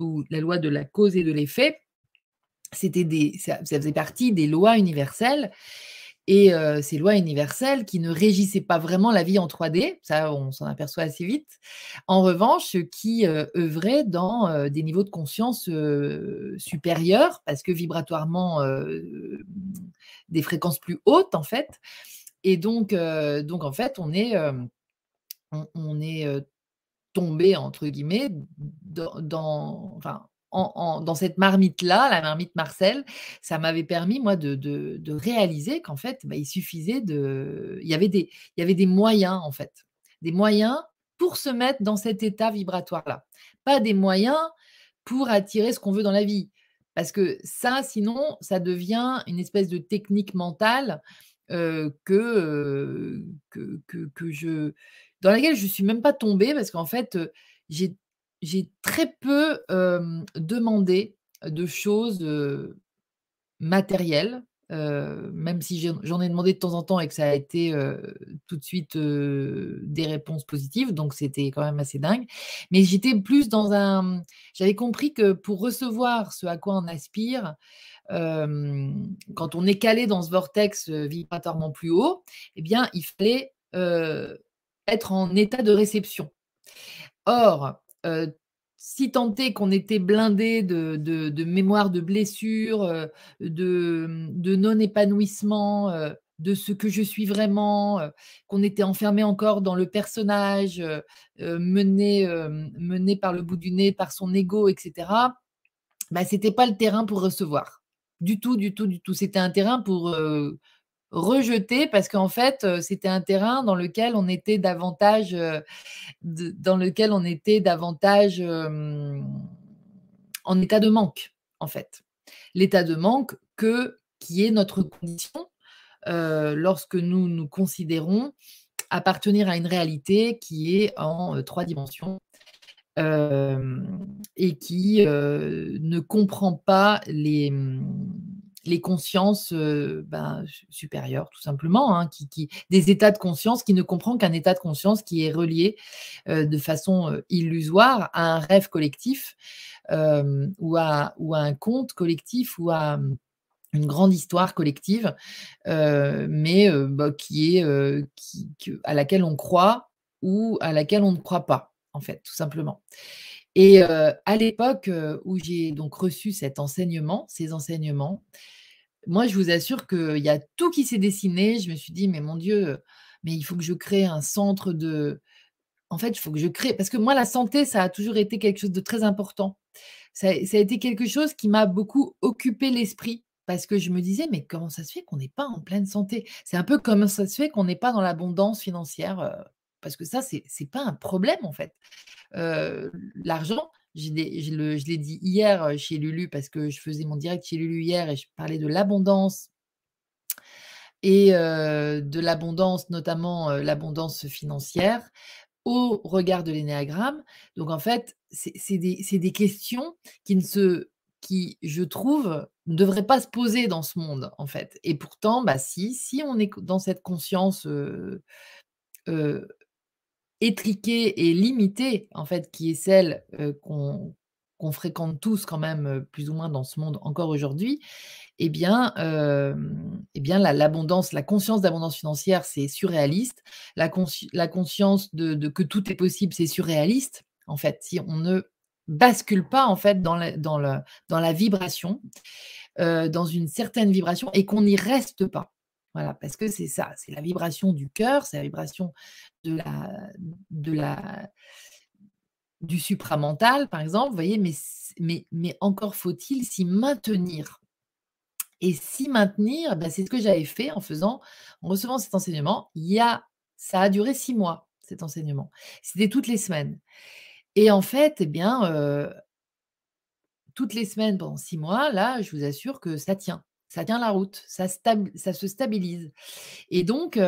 ou la loi de la cause et de l'effet, c'était ça faisait partie des lois universelles et heu, ces lois universelles qui ne régissaient pas vraiment la vie en 3D, ça, on s'en aperçoit assez vite. En revanche, qui, heu, œuvraient dans, heu, des niveaux de conscience, supérieurs parce que vibratoirement, des fréquences plus hautes, en fait et donc donc en fait, on est, on est, heu, «tombés» entre guillemets dans dans enfin, en dans cette marmite-là, la marmite Marcel. Ça m'avait permis moi de de réaliser qu'en fait, bah, il suffisait de il y avait des moyens en fait. Des moyens pour se mettre dans cet état vibratoire-là. Pas des moyens pour attirer ce qu'on veut dans la vie. Parce que ça, sinon, ça devient une espèce de technique mentale, heu, que, heu, que que que je dans laquelle je suis même pas tombée parce qu'en fait, heu, j'ai j'ai très peu, demandé de choses, matérielles, même si j'en ai demandé de temps en temps et que ça a été, tout de suite, des réponses positives, donc c'était quand même assez dingue. Mais j'étais plus dans un j'avais compris que pour recevoir ce à quoi on aspire, quand on est calé dans ce vortex, vibratoirement plus haut, et bien, il fallait, être en état de réception. Or, heu, si tant est qu'on était blindé de de de mémoire de blessures, heu, de, non-épanouissement, heu, de ce que je suis vraiment, qu'on était enfermé encore dans le personnage, mené, mené par le bout du nez, par son ego et cetera, bah, c'était pas le terrain pour recevoir. Du tout, du tout, du tout. C'était un terrain pour, rejeter parce qu'en fait, heu, c'était un terrain dans lequel on était davantage, de dans lequel on était davantage, hem, en état de manque, en fait. L'état de manque que qui est notre condition, lorsque nous nous considérons appartenir à une réalité qui est en, 3 dimensions, et qui, ne comprend pas les, les consciences, ben, su supérieures tout simplement, hein, qui des états de conscience, qui ne comprend qu'un état de conscience qui est relié, de façon, illusoire à un rêve collectif, ou à ou un conte collectif ou à, mmh, une grande histoire collective, mais bah, qui est, à laquelle on croit ou à laquelle on ne croit pas, en fait, tout simplement. Et à l'époque, où j'ai donc reçu cet enseignement ces enseignements, moi, je vous assure qu'il y a tout qui s'est dessiné. Je me suis dit: «Mais mon Dieu, mais il faut que je crée un centre de» en fait, il faut que je crée parce que moi, la santé, ça a toujours été quelque chose de très important. Ça a été quelque chose qui m'a beaucoup occupé l'esprit parce que je me disais: «Mais comment ça se fait qu'on n'est pas en pleine santé?» c'est un peu comment ça se fait qu'on n'est pas dans l'abondance financière, heu, parce que ça, c'est c'est pas un problème, en fait. Heu, l'argent, je l'ai dit hier, heu, chez Lulu parce que je faisais mon direct chez Lulu hier et je parlais de l'abondance et heu, de l'abondance, notamment, heu, l'abondance financière au regard de l'énéagramme. Donc en fait, c'est des questions qui ne se qui, je trouve, ne devraient pas se poser dans ce monde, en fait. Et pourtant, bah si, si on est dans cette conscience, étriquée et limitée, en fait, qui est celle, qu'on fréquente tous quand même, plus ou moins dans ce monde encore aujourd'hui, et bien, et bien la l'abondance, la conscience d'abondance financière, c'est surréaliste. La consci la conscience de que tout est possible, c'est surréaliste, en fait. Si on ne bascule pas, en fait, dans la vibration, dans une certaine vibration et qu'on n'y reste pas. Voilà, parce que c'est ça, c'est la vibration du cœur, c'est la vibration de la de la du supramental, par exemple, vous voyez? Mais mais encore faut-il s'y maintenir. Et s'y maintenir, bah, c'est ce que j'avais fait en faisant en recevant cet enseignement. Il y a ça a duré 6 mois, cet enseignement. C'était toutes les semaines. Et en fait, eh bien, heu toutes les semaines pendant 6 mois, là, je vous assure que ça tient. Ça tient la route, ça se stabilise. Et donc,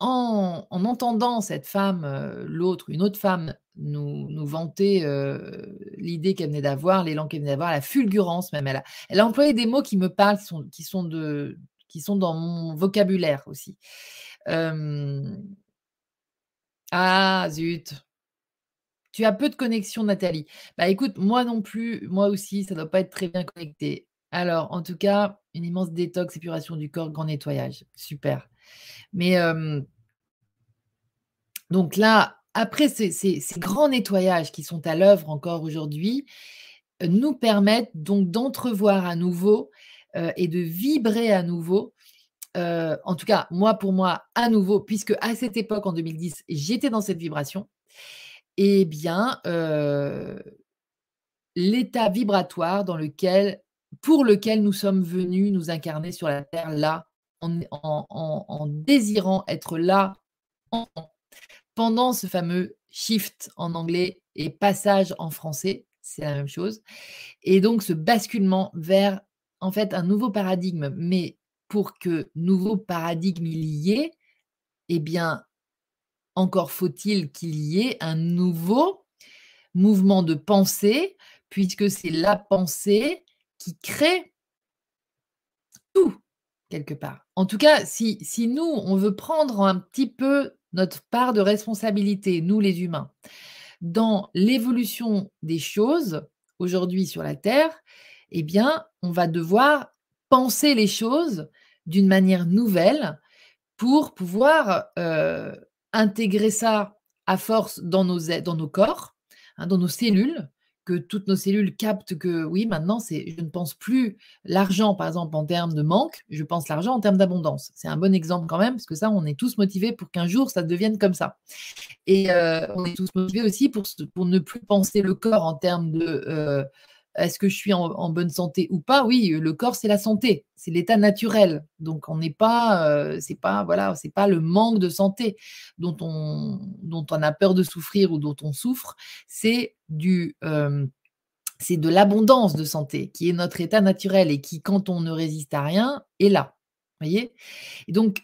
en en entendant cette femme, l'autre, une autre femme nous nous vanter, l'idée qu'elle venait d'avoir, l'élan qu'elle venait d'avoir, la fulgurance même, elle a employé des mots qui me parlent, qui sont dans mon vocabulaire aussi. Ah zut! Tu as peu de connexion Nathalie. Bah, écoute, moi non plus, moi aussi, ça doit pas être très bien connecté. Alors, en tout cas, une immense détox, épuration du corps, grand nettoyage. Super. Mais, donc là, après ces grands nettoyages qui sont à l'œuvre encore aujourd'hui, heu, nous permettent donc d'entrevoir à nouveau, heu, et de vibrer à nouveau, en tout cas, moi, pour moi, à nouveau, puisque à cette époque, en 2010, j'étais dans cette vibration, eh bien, l'état vibratoire dans lequel pour lequel nous sommes venus nous incarner sur la terre là, en désirant être là pendant ce fameux shift en anglais et passage en français, c'est la même chose. Et donc ce basculement vers en fait un nouveau paradigme, mais pour que nouveau paradigme il y ait, eh bien, encore faut-il qu'il y ait un nouveau mouvement de pensée, puisque c'est la pensée qui crée tout, quelque part. En tout cas, si, nous, on veut prendre un petit peu notre part de responsabilité, nous les humains, dans l'évolution des choses aujourd'hui sur la Terre, eh bien, on va devoir penser les choses d'une manière nouvelle pour pouvoir euh, intégrer ça à force dans nos, dans nos corps, hein, dans nos cellules, que toutes nos cellules captent que oui, maintenant, c'est, je ne pense plus l'argent, par exemple, en termes de manque, je pense l'argent en termes d'abondance. C'est un bon exemple quand même, parce que ça, on est tous motivés pour qu'un jour, ça devienne comme ça. Et euh, on est tous motivés aussi pour, pour ne plus penser le corps en termes de euh, est-ce que je suis en, bonne santé ou pas? Oui, le corps, c'est la santé, c'est l'état naturel. Donc, on n'est pas, euh, c'est pas, voilà, c'est pas le manque de santé dont on, dont on a peur de souffrir ou dont on souffre. C'est du, euh, c'est de l'abondance de santé qui est notre état naturel et qui, quand on ne résiste à rien, est là voyez? Et donc,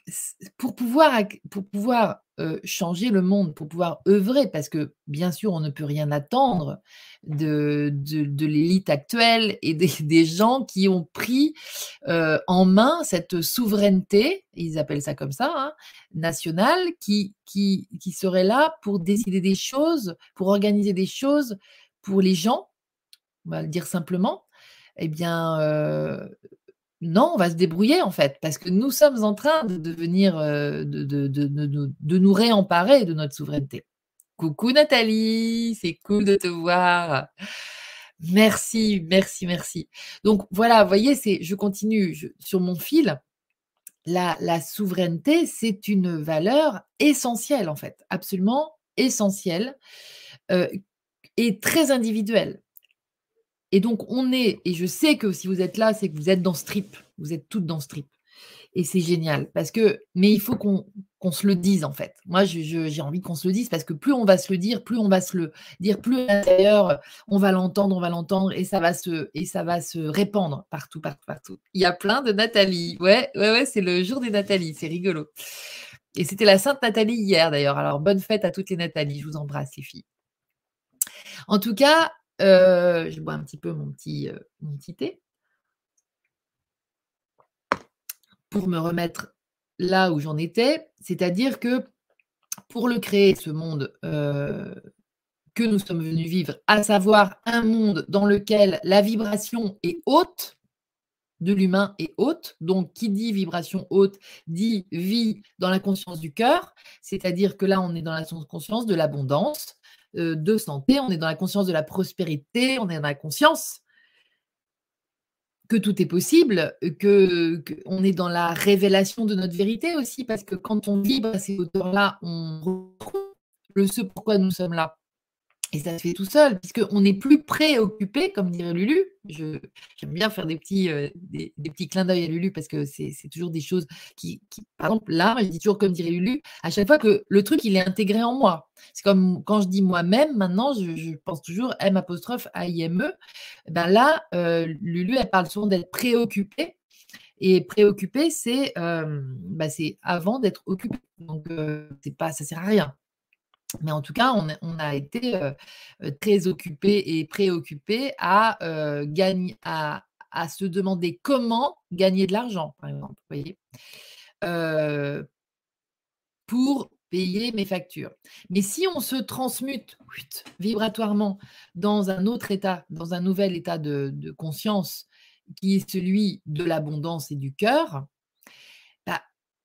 pour pouvoir, pour pouvoir changer le monde, pour pouvoir œuvrer, parce que bien sûr, on ne peut rien attendre de, de, l'élite actuelle et des, gens qui ont pris en main cette souveraineté, ils appellent ça comme ça, hein, nationale, qui, qui, qui serait là pour décider des choses, pour organiser des choses pour les gens, on va le dire simplement. Eh bien, non, on va se débrouiller en fait, parce que nous sommes en train de devenir, de, de, nous réemparer de notre souveraineté. Coucou Nathalie, c'est cool de te voir. Merci, merci, merci. Donc voilà, vous voyez, je continue sur mon fil. La, la souveraineté, c'est une valeur essentielle en fait, absolument essentielle et très individuelle. Et donc, on est, et je sais que si vous êtes là, c'est que vous êtes dans ce trip. Vous êtes toutes dans ce trip. Et c'est génial. Parce que, mais il faut qu'on se le dise, en fait. Moi, j'ai envie qu'on se le dise parce que plus on va se le dire, plus on va se le dire, plus à l'intérieur, on va l'entendre, on va l'entendre et ça va se, et ça va se répandre partout, partout, partout. Il y a plein de Nathalie. Ouais, ouais, ouais, c'est le jour des Nathalie. C'est rigolo. Et c'était la Sainte Nathalie hier, d'ailleurs. Alors, bonne fête à toutes les Nathalie. Je vous embrasse, les filles. En tout cas, je bois un petit peu mon petit, thé. Pour me remettre là où j'en étais, c'est-à-dire que pour le créer, ce monde que nous sommes venus vivre, à savoir un monde dans lequel la vibration est haute, de l'humain est haute. Donc, qui dit vibration haute dit vie dans la conscience du cœur, c'est-à-dire que là, on est dans la conscience de l'abondance, euh, de santé, on est dans la conscience de la prospérité, on est dans la conscience que tout est possible, que, est dans la révélation de notre vérité aussi, parce que quand on vibre à ces hauteurs-là, on retrouve le ce pourquoi nous sommes là. Et ça se fait tout seul, puisqu'on n'est plus préoccupé, comme dirait Lulu. J'aime bien faire des petits, euh, des, petits clins d'œil à Lulu parce que c'est toujours des choses qui, Par exemple, là, je dis toujours comme dirait Lulu, à chaque fois que le truc, il est intégré en moi. C'est comme quand je dis moi-même, maintenant, je, pense toujours M apostrophe A-I-M-E. Ben là, euh, Lulu, elle parle souvent d'être préoccupée. Et préoccupé, c'est euh, bah, avant d'être occupé. Donc, c'est pas, ça sert à rien. Mais en tout cas, on, a été très occupés et préoccupés à, gagner, à, se demander comment gagner de l'argent, par exemple, voyez, pour payer mes factures. Mais si on se transmute vibratoirement dans un autre état, dans un nouvel état de conscience, qui est celui de l'abondance et du cœur,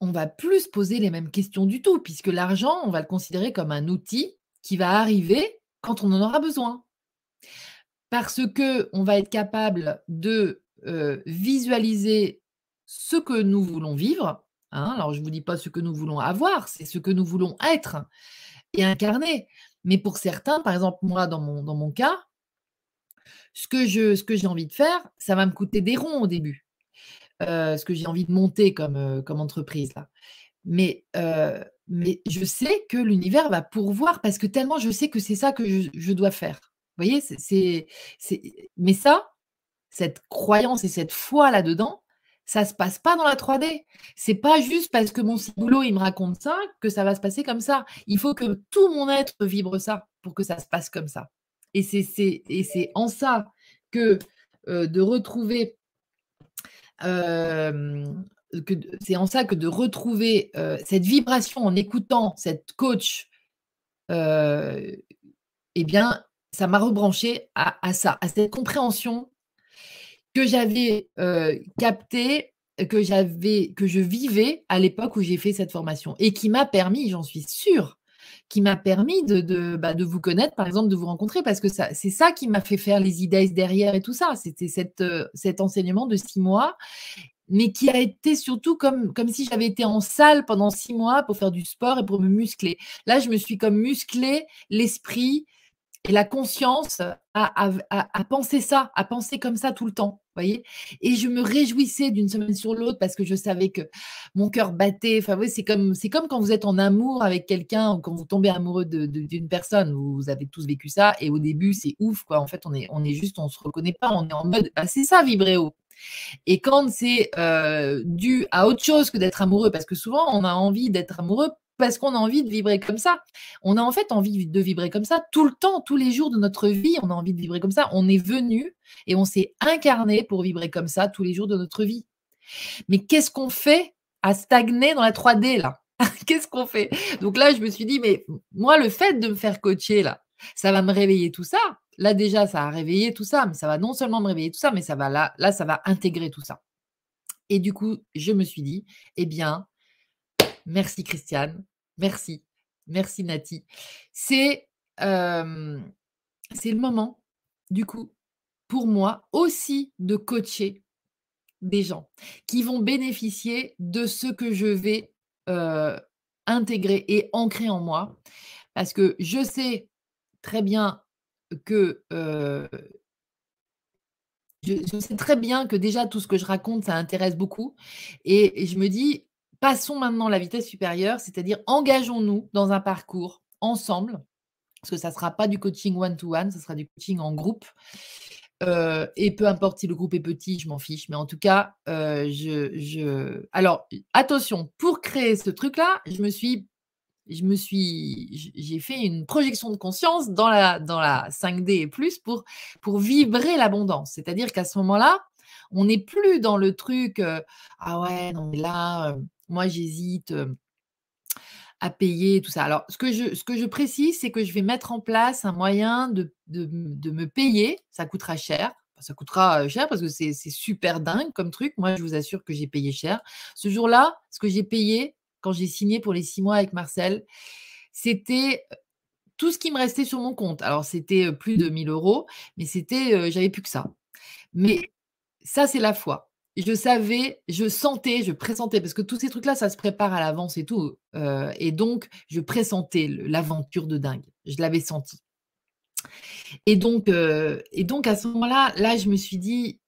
on va plus poser les mêmes questions du tout, puisque l'argent, on va le considérer comme un outil qui va arriver quand on en aura besoin. Parce que on va être capable de visualiser ce que nous voulons vivre, hein. Alors je ne vous dis pas ce que nous voulons avoir, c'est ce que nous voulons être et incarner. Mais pour certains, par exemple moi dans mon, dans mon cas, ce que, ce que j'ai envie de faire, ça va me coûter des ronds au début. Euh, ce que j'ai envie de monter comme, euh, comme entreprise là. Mais, euh, mais je sais que l'univers va pourvoir parce que tellement je sais que c'est ça que je, dois faire. Vous voyez, c'est, mais ça, cette croyance et cette foi là-dedans, ça se passe pas dans la 3D. C'est pas juste parce que mon boulot il me raconte ça que ça va se passer comme ça. Il faut que tout mon être vibre ça pour que ça se passe comme ça. Et c'est, et c'est en ça que de retrouver c'est en ça que de retrouver cette vibration en écoutant cette coach, eh bien, ça m'a rebranché à, ça, à cette compréhension que j'avais captée, que que je vivais à l'époque où j'ai fait cette formation et qui m'a permis, j'en suis sûre, qui m'a permis de, de, bah, de, vous connaître, par exemple, de vous rencontrer, parce que c'est ça qui m'a fait faire les idées derrière et tout ça. C'était cette, cet enseignement de six mois mais qui a été surtout comme, comme si j'avais été en salle pendant six mois pour faire du sport et pour me muscler. Là, je me suis comme musclé l'esprit et la conscience à, à, penser ça, à penser comme ça tout le temps, voyez Et je me réjouissais d'une semaine sur l'autre parce que je savais que mon cœur battait. Enfin, c'est comme, c'est comme quand vous êtes en amour avec quelqu'un ou quand vous tombez amoureux d'une personne. Vous avez tous vécu ça et au début, c'est ouf, quoi. En fait, on est, on est juste, on se reconnaît pas. On est en mode, bah, c'est ça, vibrer. Et quand c'est euh, dû à autre chose que d'être amoureux, parce que souvent on a envie d'être amoureux parce qu'on a envie de vibrer comme ça. On a en fait envie de vibrer comme ça tout le temps, tous les jours de notre vie, on a envie de vibrer comme ça. On est venu et on s'est incarné pour vibrer comme ça tous les jours de notre vie. Mais qu'est-ce qu'on fait à stagner dans la 3D là? Qu'est-ce qu'on fait? Donc là, je me suis dit, mais moi, le fait de me faire coacher là, ça va me réveiller tout ça. Là, déjà, ça a réveillé tout ça, mais ça va non seulement me réveiller tout ça, mais ça va là, là, ça va intégrer tout ça. Et du coup, je me suis dit, eh bien, merci Christiane, merci, merci Nati. C'est le moment, du coup, pour moi aussi de coacher des gens qui vont bénéficier de ce que je vais intégrer et ancrer en moi. Parce que je sais très bien que je, sais très bien que déjà tout ce que je raconte, ça intéresse beaucoup. Et, je me dis, passons maintenant à la vitesse supérieure, c'est-à-dire engageons-nous dans un parcours ensemble, parce que ça ne sera pas du coaching one-to-one, ça sera du coaching en groupe. et peu importe si le groupe est petit, je m'en fiche. Mais en tout cas, je, je, Alors, attention, pour créer ce truc-là, je me suis je me suis, j'ai fait une projection de conscience dans la, dans la 5D et plus pour, vibrer l'abondance. C'est-à-dire qu'à ce moment-là, on n'est plus dans le truc, euh, ah ouais, non, mais là, euh, moi, j'hésite à payer, tout ça. Alors, ce que je, ce que je précise, c'est que je vais mettre en place un moyen de, de, de me payer. Ça coûtera cher. Ça coûtera cher parce que c'est super dingue comme truc. Moi, je vous assure que j'ai payé cher. Ce jour-là, ce que j'ai payé, quand j'ai signé pour les six mois avec Marcel, c'était tout ce qui me restait sur mon compte. Alors, c'était plus de 1000 euros, mais c'était, j'avais plus que ça. Mais ça, c'est la foi. Je savais, je sentais, je pressentais, parce que tous ces trucs-là, ça se prépare à l'avance et tout. et donc, je pressentais l'aventure de dingue. Je l'avais senti. Et donc, et donc, à ce moment-là, là, je me suis dit,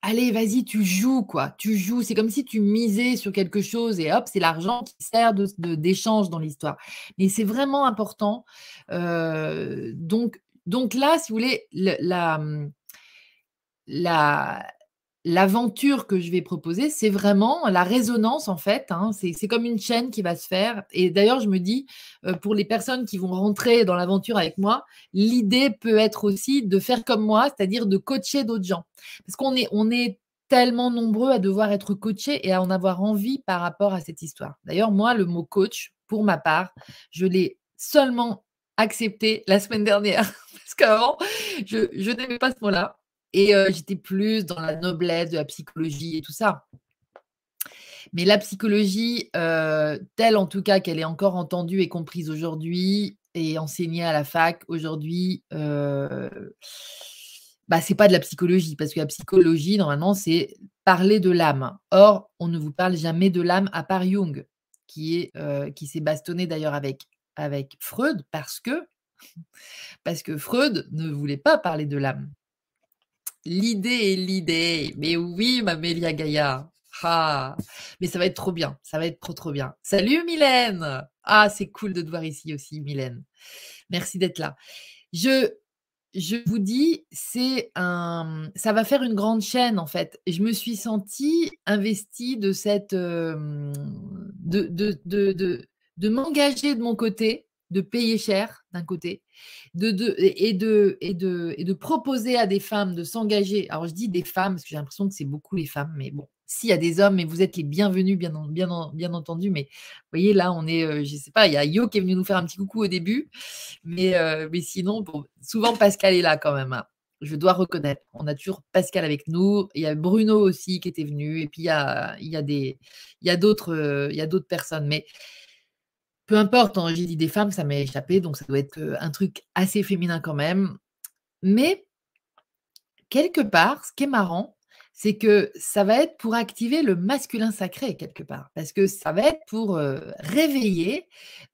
Allez, vas-y, tu joues, quoi. Tu joues. C'est comme si tu misais sur quelque chose et hop, c'est l'argent qui sert d'échange de, d'échange dans l'histoire. Mais c'est vraiment important. donc, donc là, si vous voulez, la, la, l'aventure que je vais proposer, c'est vraiment la résonance en fait. Hein. c'est comme une chaîne qui va se faire. Et d'ailleurs, je me dis, euh, pour les personnes qui vont rentrer dans l'aventure avec moi, l'idée peut être aussi de faire comme moi, c'est-à-dire de coacher d'autres gens. Parce qu'on est, tellement nombreux à devoir être coachés et à en avoir envie par rapport à cette histoire. D'ailleurs, moi, le mot coach, pour ma part, je l'ai seulement accepté la semaine dernière. Parce qu'avant, je, je n'aimais pas ce mot-là. Et j'étais plus dans la noblesse de la psychologie et tout ça. Mais la psychologie, telle en tout cas qu'elle est encore entendue et comprise aujourd'hui et enseignée à la fac aujourd'hui, bah, c'est pas de la psychologie, parce que la psychologie, normalement, c'est parler de l'âme. Or, on ne vous parle jamais de l'âme à part Jung, qui est, euh, qui s'est bastonné d'ailleurs avec, avec Freud parce que, parce que Freud ne voulait pas parler de l'âme. L'idée est l'idée. Mais oui, ma Mélia Gaïa. Ah, mais ça va être trop bien. Ça va être trop, trop bien. Salut Mylène. Ah, c'est cool de te voir ici aussi, Mylène. Merci d'être là. Je, je vous dis, c'est un, ça va faire une grande chaîne en fait. Je me suis sentie investie de cette, de, de, de, de m'engager de mon côté, de payer cher d'un côté, de, de, et, de, et, de, et de proposer à des femmes de s'engager. Alors je dis des femmes parce que j'ai l'impression que c'est beaucoup les femmes, mais bon, s'il y a des hommes, mais vous êtes les bienvenus, bien, bien, bien entendu. Mais vous voyez, là, on est, euh, je ne sais pas, il y a Yo qui est venu nous faire un petit coucou au début. Mais, euh, mais sinon, souvent, Pascal est là quand même. Hein. Je dois reconnaître. On a toujours Pascal avec nous. Il y a Bruno aussi qui était venu. Et puis, il y a, il y a, des, il y a d'autres euh, il y a d'autres personnes. Mais peu importe, hein, j'ai dit des femmes, ça m'est échappé. Donc, ça doit être un truc assez féminin quand même. Mais quelque part, ce qui est marrant, c'est que ça va être pour activer le masculin sacré quelque part, parce que ça va être pour réveiller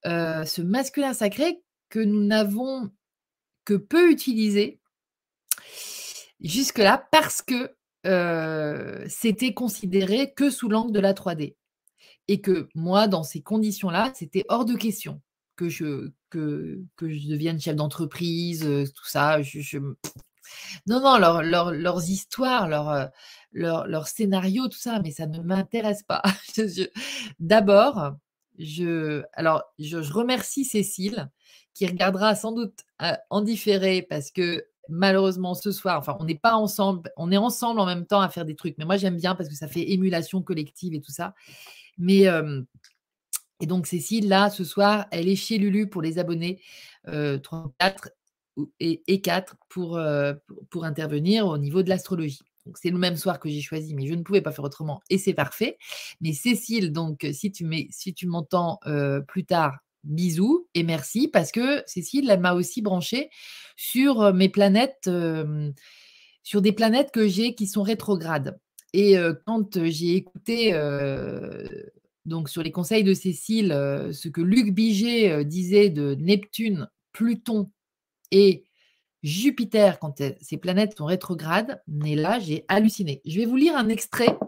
ce masculin sacré que nous n'avons que peu utilisé jusque-là parce que c'était considéré que sous l'angle de la 3D. Et que moi, dans ces conditions-là, c'était hors de question que je, que, que je devienne chef d'entreprise, tout ça. non, non, leurs histoires, leurs leur, leur scénarios, tout ça, mais ça ne m'intéresse pas. D'abord, je, alors, je, remercie Cécile qui regardera sans doute en différé parce que malheureusement ce soir, enfin, on n'est pas ensemble, on est ensemble en même temps à faire des trucs, mais moi j'aime bien parce que ça fait émulation collective et tout ça. Mais et donc Cécile, là, ce soir, elle est chez Lulu pour les abonnés 3, 4 et, et 4 pour, intervenir au niveau de l'astrologie. Donc c'est le même soir que j'ai choisi, mais je ne pouvais pas faire autrement et c'est parfait. Mais Cécile, donc si tu si tu m'entends plus tard, bisous et merci parce que Cécile, elle m'a aussi branché sur mes planètes, sur des planètes que j'ai qui sont rétrogrades. Et quand j'ai écouté donc sur les conseils de Cécile, ce que Luc Biget disait de Neptune, Pluton et Jupiter, quand ces planètes sont rétrogrades, mais là, j'ai halluciné. Je vais vous lire un extrait.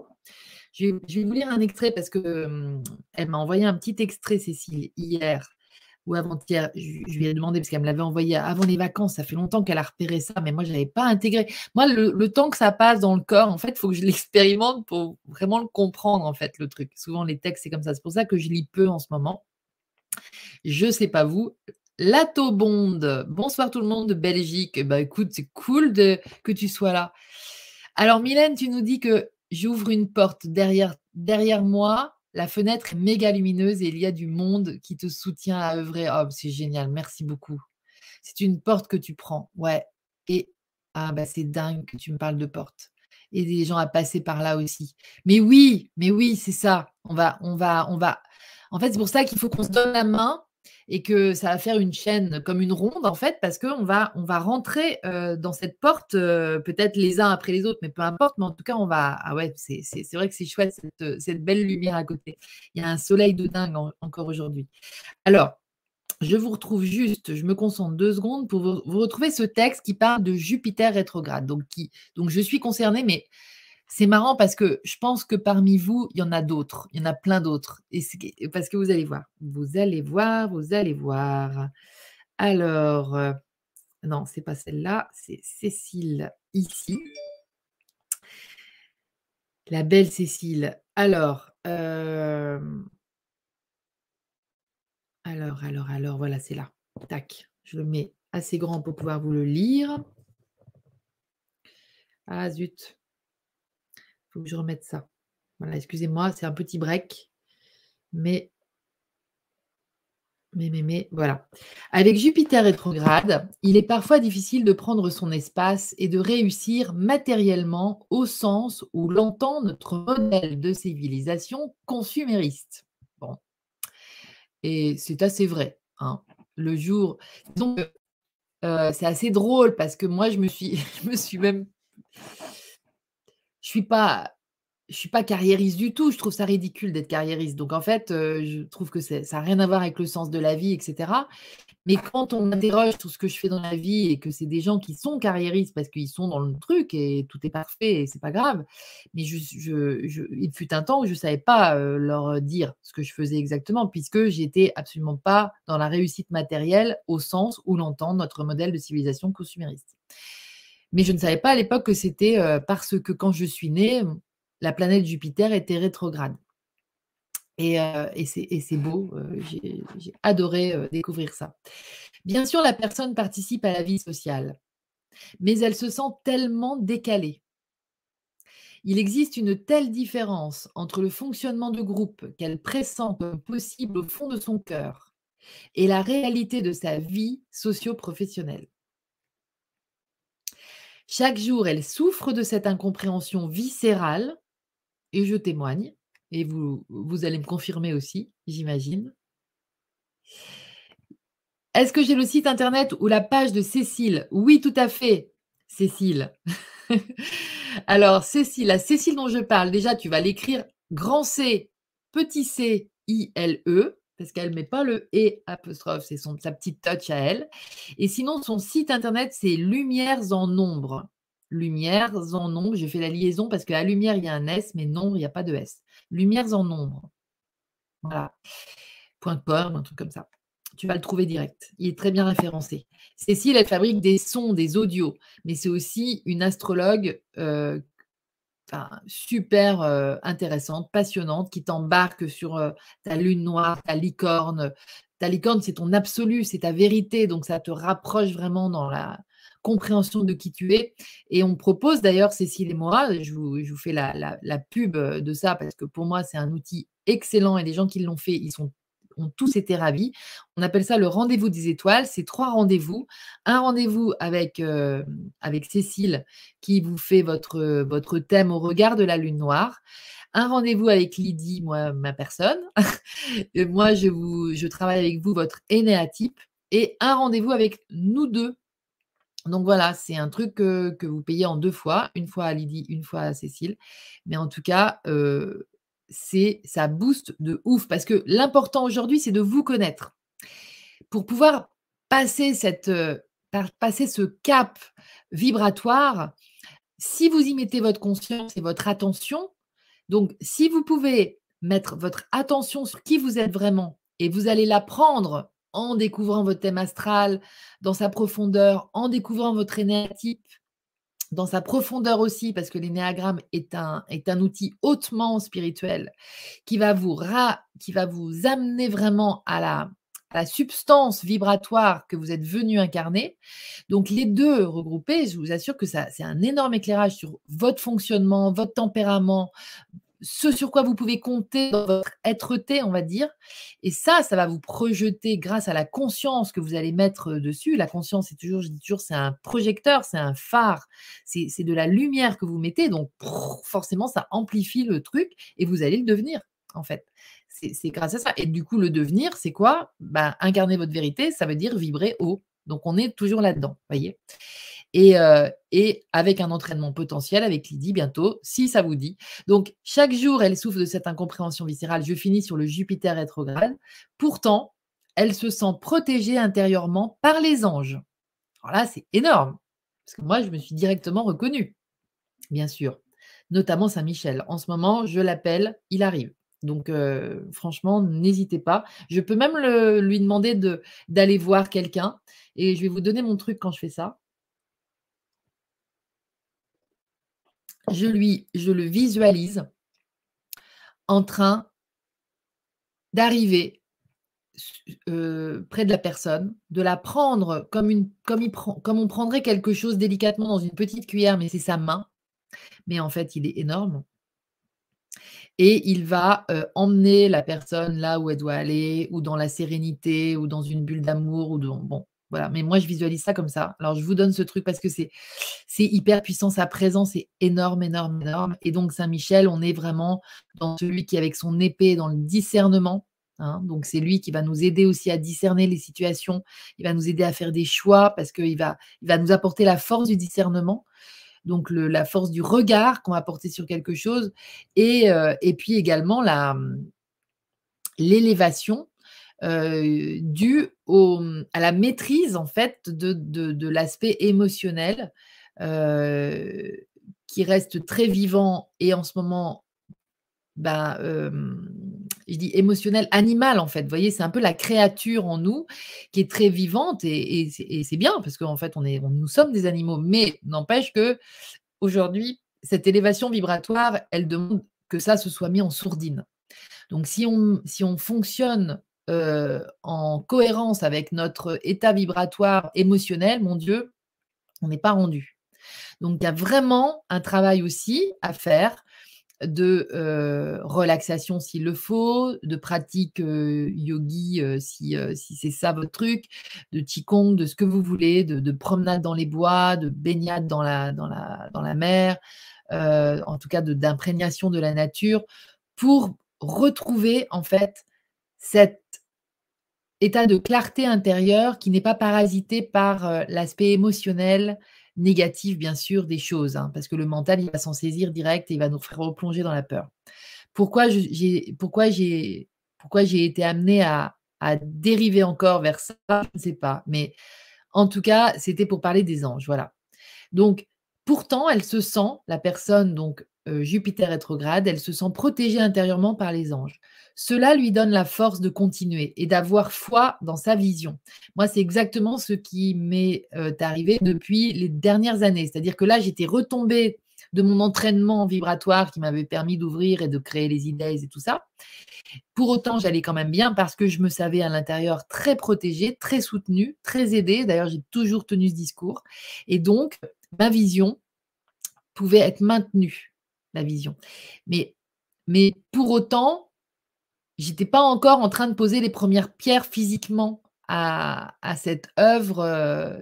Je vais, vous lire un extrait parce que elle m'a envoyé un petit extrait, Cécile, hier ou avant-hier. Je, lui ai demandé parce qu'elle me l'avait envoyé avant les vacances. Ça fait longtemps qu'elle a repéré ça, mais moi, je n'avais pas intégré. Moi, le, temps que ça passe dans le corps, en fait, il faut que je l'expérimente pour vraiment le comprendre, en fait, le truc. Souvent, les textes, c'est comme ça. C'est pour ça que je lis peu en ce moment. Je ne sais pas vous, Latobonde, bonsoir tout le monde de Belgique. Bah écoute, c'est cool de, que tu sois là. Alors Mylène, tu nous dis que j'ouvre une porte derrière, derrière moi. La fenêtre est méga lumineuse et il y a du monde qui te soutient à œuvrer. Oh, c'est génial, merci beaucoup. C'est une porte que tu prends. Ouais. Et ah bah c'est dingue que tu me parles de porte. Et des gens à passer par là aussi. Mais oui, mais oui, c'est ça. On va, on va, on va. En fait, c'est pour ça qu'il faut qu'on se donne la main et que ça va faire une chaîne comme une ronde en fait parce qu'on va on va rentrer dans cette porte peut-être les uns après les autres mais peu importe mais en tout cas on va ah ouais c'est vrai que c'est chouette cette, belle lumière à côté il y a un soleil de dingue encore aujourd'hui alors je vous retrouve juste, je me concentre deux secondes pour vous, vous, retrouver ce texte qui parle de Jupiter rétrograde. Donc, qui, donc je suis concernée, mais c'est marrant parce que je pense que parmi vous, il y en a d'autres. Il y en a plein d'autres. Parce que vous allez voir. Vous allez voir, vous allez voir. Alors, non, euh, non, c'est pas celle-là, c'est Cécile ici. La belle Cécile. Alors, euh, alors, alors, alors, voilà, c'est là. Tac. Je le mets assez grand pour pouvoir vous le lire. Ah zut je remette ça. Voilà, excusez-moi, c'est un petit break. Mais, mais, mais, mais, voilà. Avec Jupiter rétrograde, il est parfois difficile de prendre son espace et de réussir matériellement au sens où l'entend notre modèle de civilisation consumériste. Bon. Et c'est assez vrai. Hein. Le jour. Donc, euh, c'est assez drôle parce que moi, je me suis, je me suis même je suis pas je suis pas carriériste du tout, je trouve ça ridicule d'être carriériste. Donc en fait, heu, je trouve que ça a rien à voir avec le sens de la vie et cetera. Mais quand on m'interroge sur ce que je fais dans la vie et que c'est des gens qui sont carriéristes parce qu'ils sont dans le truc et tout est parfait et c'est pas grave. Mais il fut un temps où je savais pas, heu, leur dire ce que je faisais exactement puisque j'étais absolument pas dans la réussite matérielle au sens où l'entend notre modèle de civilisation consumériste. Mais je ne savais pas à l'époque que c'était, heu, parce que quand je suis née, la planète Jupiter était rétrograde. Et, et c'est beau, heu, j'ai adoré, découvrir ça. Bien sûr, la personne participe à la vie sociale, mais elle se sent tellement décalée. Il existe une telle différence entre le fonctionnement de groupe qu'elle pressent comme possible au fond de son cœur et la réalité de sa vie socio-professionnelle. Chaque jour, elle souffre de cette incompréhension viscérale et je témoigne et vous allez me confirmer aussi, j'imagine. Est-ce que j'ai le site internet ou la page de Cécile? Oui, tout à fait, Cécile. Alors Cécile, la Cécile dont je parle, déjà tu vas l'écrire grand C, petit c, I-L-E, parce qu'elle met pas le «et» apostrophe, c'est sa petite touch à elle et sinon son site internet, c'est Lumières en nombre. Lumières en nombre, j'ai fait la liaison parce qu'à lumière, il y a un S, mais nombre, il y a pas de S. Lumières en nombre. Voilà. .com, un truc comme ça. Tu vas le trouver direct. Il est très bien référencé. Cécile, elle fabrique des sons, des audios, mais c'est aussi une astrologue euh, super euh, intéressante, passionnante, qui t'embarque sur euh, ta lune noire, ta licorne. Ta licorne, c'est ton absolu, c'est ta vérité, donc ça te rapproche vraiment dans la, compréhension de qui tu es. Et on propose d'ailleurs, Cécile et moi, je vous, fais la, la, pub de ça parce que pour moi, c'est un outil excellent et les gens qui l'ont fait, ils sont ont tous été ravis. On appelle ça le rendez-vous des étoiles. C'est trois rendez-vous. Un rendez-vous avec, euh, Cécile qui vous fait votre, thème au regard de la lune noire. Un rendez-vous avec Lydie, moi, ma personne. moi, je, travaille avec vous votre énéatype. Et un rendez-vous avec nous deux donc voilà, c'est un truc que, vous payez en deux fois, une fois à Lydie, une fois à Cécile. Mais en tout cas, c'est ça booste de ouf parce que l'important aujourd'hui, c'est de vous connaître. Pour pouvoir passer, cette, passer ce cap vibratoire, si vous y mettez votre conscience et votre attention, donc si vous pouvez mettre votre attention sur qui vous êtes vraiment et vous allez l'apprendre en découvrant votre thème astral dans sa profondeur, en découvrant votre énéatype dans sa profondeur aussi, parce que l'énéagramme est un, est un outil hautement spirituel qui va vous, qui va vous amener vraiment à la, à la substance vibratoire que vous êtes venu incarner. Donc les deux regroupés, je vous assure que ça, c'est un énorme éclairage sur votre fonctionnement, votre tempérament, ce sur quoi vous pouvez compter dans votre être-té, on va dire. Et ça, ça va vous projeter grâce à la conscience que vous allez mettre dessus. La conscience, c'est toujours, je dis toujours, c'est un projecteur, c'est un phare, c'est de la lumière que vous mettez. Donc, forcément, ça amplifie le truc et vous allez le devenir, en fait. C'est grâce à ça. Et du coup, le devenir, c'est quoi? Ben, Incarner votre vérité, ça veut dire vibrer haut. Donc, on est toujours là-dedans, voyez? Euh, et, avec un entraînement potentiel avec Lydie bientôt, si ça vous dit. Donc, chaque jour, elle souffre de cette incompréhension viscérale. Je finis sur le Jupiter rétrograde. Pourtant, elle se sent protégée intérieurement par les anges. Alors là, c'est énorme, parce que moi, je me suis directement reconnue, bien sûr, notamment Saint-Michel. En ce moment, je l'appelle, il arrive. Donc, euh, franchement, n'hésitez pas. Je peux même lui demander d'aller voir quelqu'un. Et je vais vous donner mon truc quand je fais ça. Je lui, je le visualise en train d'arriver euh, près de la personne, de la prendre comme, une, comme, on prendrait quelque chose délicatement dans une petite cuillère, mais c'est sa main. Mais en fait, il est énorme. Et il va euh, emmener la personne là où elle doit aller, ou dans la sérénité, ou dans une bulle d'amour, ou dans, bon, mais moi je visualise ça comme ça. Alors je vous donne ce truc parce que c'est hyper puissant, sa présence est énorme, énorme, énorme. Et donc Saint-Michel, on est vraiment dans celui qui avec son épée dans le discernement. Hein. donc c'est lui qui va nous aider aussi à discerner les situations. Il va nous aider à faire des choix parce qu'il va nous apporter la force du discernement. donc la force du regard qu'on va porter sur quelque chose, et, et puis également la, l'élévation due au, à la maîtrise en fait de, de, l'aspect émotionnel qui reste très vivant et en ce moment, ben, je dis émotionnel, animal en fait. Vous voyez, c'est un peu la créature en nous qui est très vivante et, c'est bien parce qu'en fait, on est, nous sommes des animaux. Mais n'empêche que aujourd'hui, cette élévation vibratoire, elle demande que ça se soit mis en sourdine. Donc, si on, si on fonctionne en cohérence avec notre état vibratoire émotionnel, mon Dieu, on n'est pas rendu. Donc, il y a vraiment un travail aussi à faire de relaxation s'il le faut, de pratique yogi si, si c'est ça votre truc, de qigong, de ce que vous voulez, de, promenade dans les bois, de baignade dans la, dans la, dans la mer, en tout cas d'imprégnation de, la nature, pour retrouver en fait cet état de clarté intérieure qui n'est pas parasité par l'aspect émotionnel négatif, bien sûr, des choses, hein, parce que le mental, il va s'en saisir direct et il va nous faire replonger dans la peur. Pourquoi j'ai été amenée à, dériver encore vers ça, je ne sais pas, mais en tout cas, c'était pour parler des anges, voilà. Donc, pourtant, elle se sent, la personne, donc Jupiter rétrograde, elle se sent protégée intérieurement par les anges. Cela lui donne la force de continuer et d'avoir foi dans sa vision. Moi, c'est exactement ce qui m'est arrivé depuis les dernières années. C'est-à-dire que là, j'étais retombée de mon entraînement vibratoire qui m'avait permis d'ouvrir et de créer les idées et tout ça. Pour autant, j'allais quand même bien parce que je me savais à l'intérieur très protégée, très soutenue, très aidée. D'ailleurs, j'ai toujours tenu ce discours. Et donc, ma vision pouvait être maintenue la vision. Mais, mais pour autant, j'étais pas encore en train de poser les premières pierres physiquement à, cette œuvre, euh,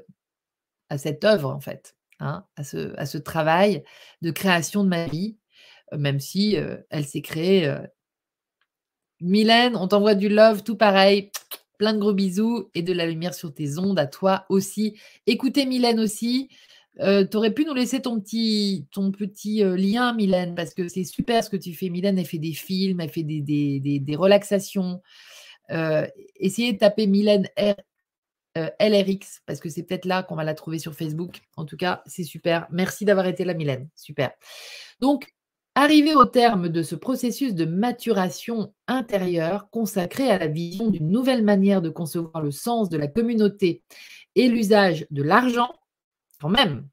à cette œuvre en fait, hein, à, ce, travail de création de ma vie, euh, même si euh, elle s'est créée. Mylène, on t'envoie du love, tout pareil. Plein de gros bisous et de la lumière sur tes ondes à toi aussi. Écoutez Mylène aussi tu aurais pu nous laisser ton petit, ton petit lien, Mylène, parce que c'est super ce que tu fais. Mylène, elle fait des films, elle fait des, des, des, relaxations. essayez de taper Mylène R, LRX, parce que c'est peut-être là qu'on va la trouver sur Facebook. En tout cas, c'est super. Merci d'avoir été là, Mylène. Super. Donc, arrivé au terme de ce processus de maturation intérieure consacré à la vision d'une nouvelle manière de concevoir le sens de la communauté et l'usage de l'argent, même.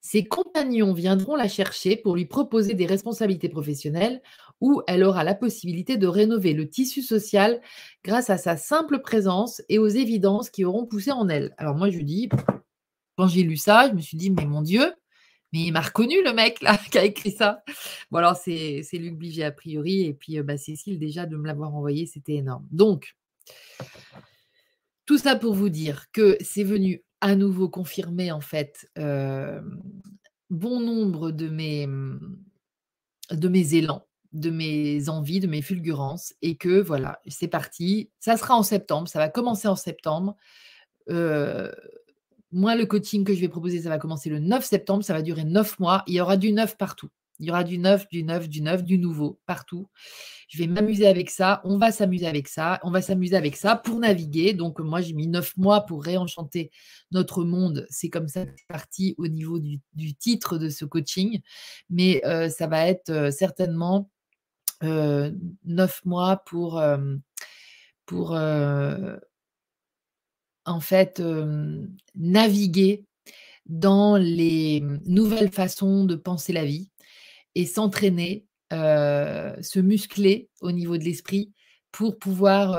Ses compagnons viendront la chercher pour lui proposer des responsabilités professionnelles où elle aura la possibilité de rénover le tissu social grâce à sa simple présence et aux évidences qui auront poussé en elle. Alors moi, je dis, quand j'ai lu ça, je me suis dit, mais mon Dieu, mais il m'a reconnu le mec là qui a écrit ça. Bon alors c'est Luc Bivier a priori et puis euh, bah, Cécile déjà de me l'avoir envoyé, c'était énorme. Donc, tout ça pour vous dire que c'est venu à nouveau confirmer en fait bon nombre de mes, de mes élans, de mes envies, de mes fulgurances et que voilà, c'est parti. Ça sera en septembre, ça va commencer en septembre. moi, le coaching que je vais proposer, ça va commencer le 9 septembre, ça va durer 9 mois. Il y aura du neuf partout. Il y aura du neuf, du neuf, du neuf, du nouveau partout. Je vais m'amuser avec ça. On va s'amuser avec ça. On va s'amuser avec ça pour naviguer. Donc, moi, j'ai mis neuf mois pour réenchanter notre monde. C'est comme ça que c'est parti au niveau du, titre de ce coaching. Mais euh, ça va être euh, certainement euh, neuf mois pour, pour en fait, naviguer dans les nouvelles façons de penser la vie et s'entraîner, se muscler au niveau de l'esprit pour pouvoir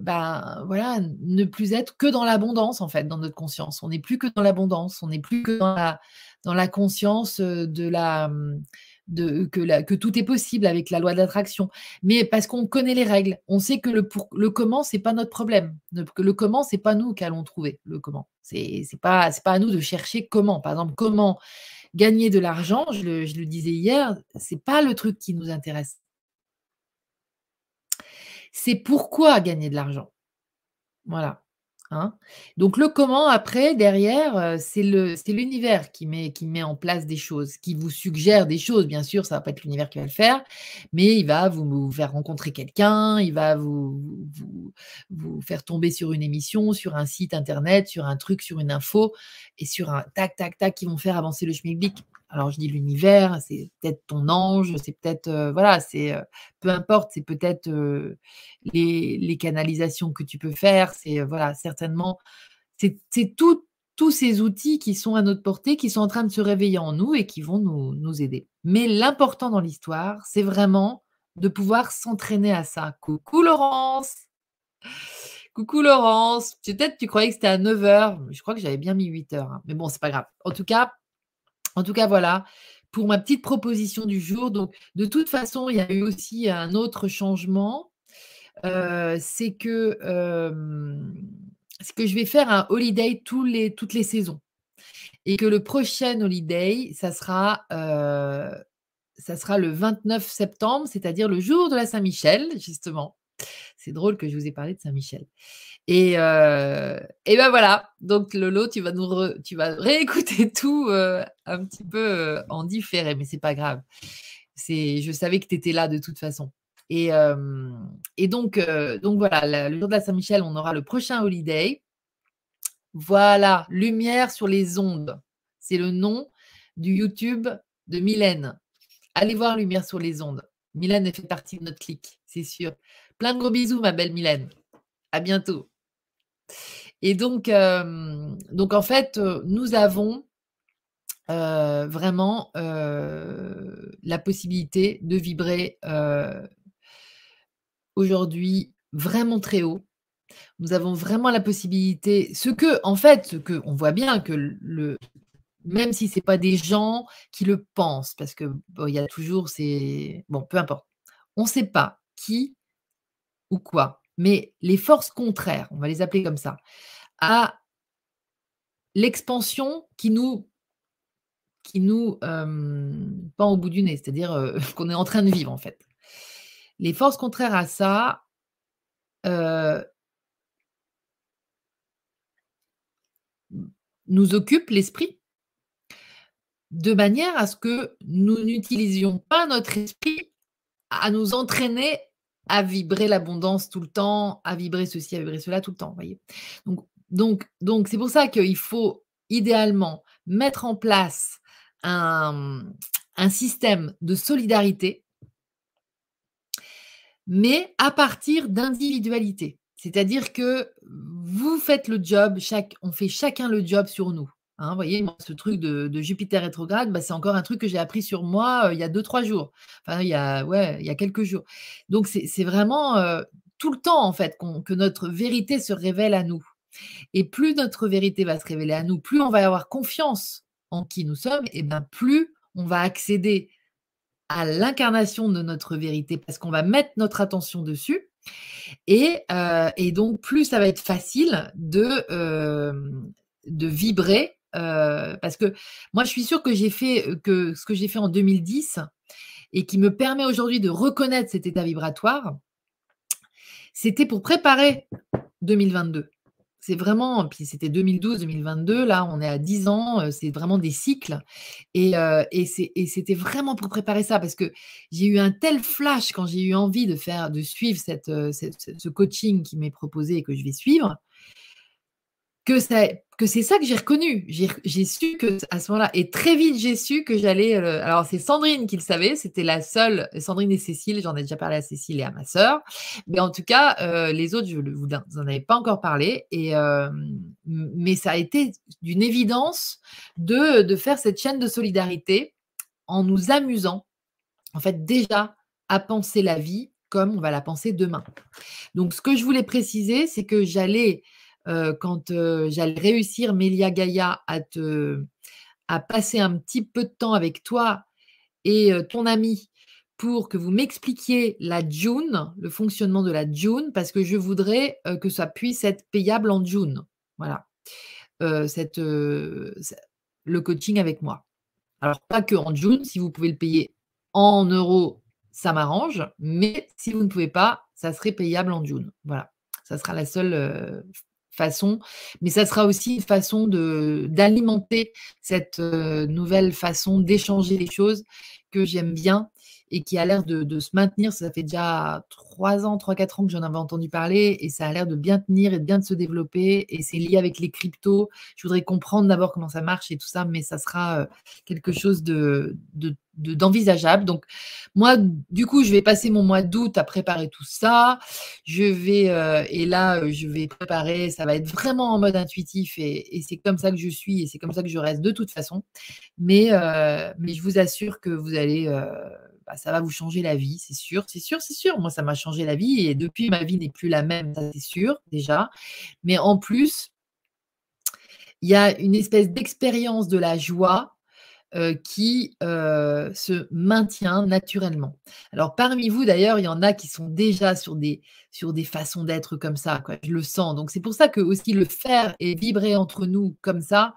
ben, voilà, ne plus être que dans l'abondance, en fait, dans notre conscience. On n'est plus que dans l'abondance, on n'est plus que dans la, conscience de la, mmh, de, que, tout est possible avec la loi de l'attraction. Mais parce qu'on connaît les règles, on sait que le, pour, le comment, pas notre problème. Que le comment, c'est pas nous qui allons trouver le comment. C'est pas, pas à nous de chercher comment. Par exemple, comment gagner de l'argent, je le, disais hier, c'est pas le truc qui nous intéresse. C'est pourquoi gagner de l'argent. Voilà. Hein. Donc le comment après derrière, heu, c'est l'univers qui met qui met en place des choses, qui vous suggère des choses. Bien sûr, ça va pas être l'univers qui va le faire, mais il va vous vous faire rencontrer quelqu'un, il va vous vous vous faire tomber sur une émission, sur un site internet, sur un truc, sur une info et sur un tac, tac, tac qui vont faire avancer le schmilblick. Alors je dis l'univers, c'est peut-être ton ange, c'est peut-être, heu, voilà, c'est, heu, peu importe, c'est peut-être, heu, les les canalisations que tu peux faire, c'est, voilà, certainement, c'est tous ces outils qui sont à notre portée, qui sont en train de se réveiller en nous et qui vont nous nous aider. Mais l'important dans l'histoire, c'est vraiment de pouvoir s'entraîner à ça. Coucou Laurence! Coucou Laurence! Peut-être tu croyais que c'était à 9:00, je crois que j'avais bien mis 8:00, hein, mais bon, c'est pas grave. En tout cas en tout cas, voilà, pour ma petite proposition du jour. Donc, de toute façon, il y a eu aussi un autre changement, que, hem, c'est que je vais faire un holiday tous les toutes les saisons et que le prochain holiday, ça sera, heu, ça sera le 29 septembre, c'est-à-dire le jour de la Saint-Michel, justement. C'est drôle que je vous ai parlé de Saint-Michel et heu et bah, voilà, donc Lolo, tu vas nous tu vas réécouter tout, heu, un petit peu, heu, en différé, mais c'est pas grave. Je savais que tu étais là de toute façon et et donc donc voilà, le jour de la Saint-Michel, on aura le prochain holiday. Voilà, lumière sur les ondes. C'est le nom du YouTube de Mylène. Allez voir Lumière sur les ondes. Mylène, fait partie de notre clique, c'est sûr. Plein de gros bisous, ma belle Mylène. À bientôt. Et donc, donc en fait, nous avons, vraiment, la possibilité de vibrer, aujourd'hui vraiment très haut. Nous avons vraiment la possibilité ce que en fait, ce qu'on voit bien que le même si c'est pas des gens qui le pensent, parce que il y a toujours ces bon, peu importe. On sait pas qui ou quoi, mais les forces contraires, on va les appeler comme ça, à l'expansion qui nous qui nous, pend au bout du nez, c'est-à-dire, heu, qu'on est en train de vivre, en fait. Les forces contraires à ça, heu mmh, nous occupent l'esprit de manière à ce que nous n'utilisions pas notre esprit à nous entraîner à vibrer l'abondance tout le temps, à vibrer ceci, à vibrer cela tout le temps, voyez? Donc c'est pour ça qu'il faut idéalement mettre en place un, système de solidarité mais à partir d'individualités. C'est-à-dire que vous faites le job, chaque on fait chacun le job sur nous, hein. Vous voyez, ce truc de Jupiter rétrograde, bah, c'est encore un truc que j'ai appris sur moi, heu, il y a 2-3 jours. Enfin, il y a ouais, il y a quelques jours. Donc c'est vraiment, heu, tout le temps, en fait, que notre vérité se révèle à nous et plus notre vérité va se révéler à nous, plus on va avoir confiance en qui nous sommes et ben, plus on va accéder à l'incarnation de notre vérité parce qu'on va mettre notre attention dessus et heu et donc plus ça va être facile de, de vibrer, parce que moi, je suis sûre que j'ai fait, ce que j'ai fait en 2010 et qui me permet aujourd'hui de reconnaître cet état vibratoire c'était pour préparer 2022. C'est vraiment puis c'était 2012-2022, là, on est à 10 ans, c'est vraiment des cycles et c'était vraiment pour préparer ça parce que j'ai eu un tel flash quand j'ai eu envie de suivre ce coaching qui m'est proposé et que je vais suivre que c'est que c'est ça que j'ai reconnu. J'ai su que à ce moment-là et très vite, j'ai su que j'allais, heu alors c'est Sandrine qui le savait, c'était la seule Sandrine et Cécile, j'en ai déjà parlé à Cécile et à ma sœur, mais en tout cas, heu, les autres, je vous en avais pas encore parlé et m mais ça a été d'une évidence de de faire cette chaîne de solidarité en nous amusant, en fait, déjà à penser la vie comme on va la penser demain. Donc ce que je voulais préciser, c'est que j'allais, quand, j'allais réussir Mélia Gaïa à te passer un petit peu de temps avec toi et ton amie pour que vous m'expliquiez la June, le fonctionnement de la June, parce que je voudrais, que ça puisse être payable en June. Voilà, cette, le coaching avec moi. Alors pas qu'en June, si vous pouvez le payer en euros, ça m'arrange, mais si vous ne pouvez pas, ça serait payable en June. Voilà, ça sera la seule, façon, mais ça sera aussi une façon de d'alimenter cette, heu, nouvelle façon d'échanger les choses que j'aime bien et qui a l'air de se maintenir. Ça fait déjà 3 ans, 3-4 ans que j'en avais entendu parler et ça a l'air de bien tenir et de bien se développer et c'est lié avec les cryptos. Je voudrais comprendre d'abord comment ça marche et tout ça, mais ça sera, heu, quelque chose de de de d'envisageable. Donc moi, du coup, je vais passer mon mois d'août à préparer tout ça. Je vais, heu et là, heu, je vais préparer ça va être vraiment en mode intuitif et c'est comme ça que je suis et c'est comme ça que je reste de toute façon. Mais je vous assure que vous allez, bah, ça va vous changer la vie, c'est sûr, c'est sûr, c'est sûr. Moi, ça m'a changé la vie et depuis, ma vie n'est plus la même, c'est sûr, déjà. Mais en plus il y a une espèce d'expérience de la joie, heu, qui, heu, se maintient naturellement. Alors parmi vous d'ailleurs, il y en a qui sont déjà sur des sur des façons d'être comme ça, je le sens. Donc c'est pour ça que aussi le faire et vibrer entre nous comme ça,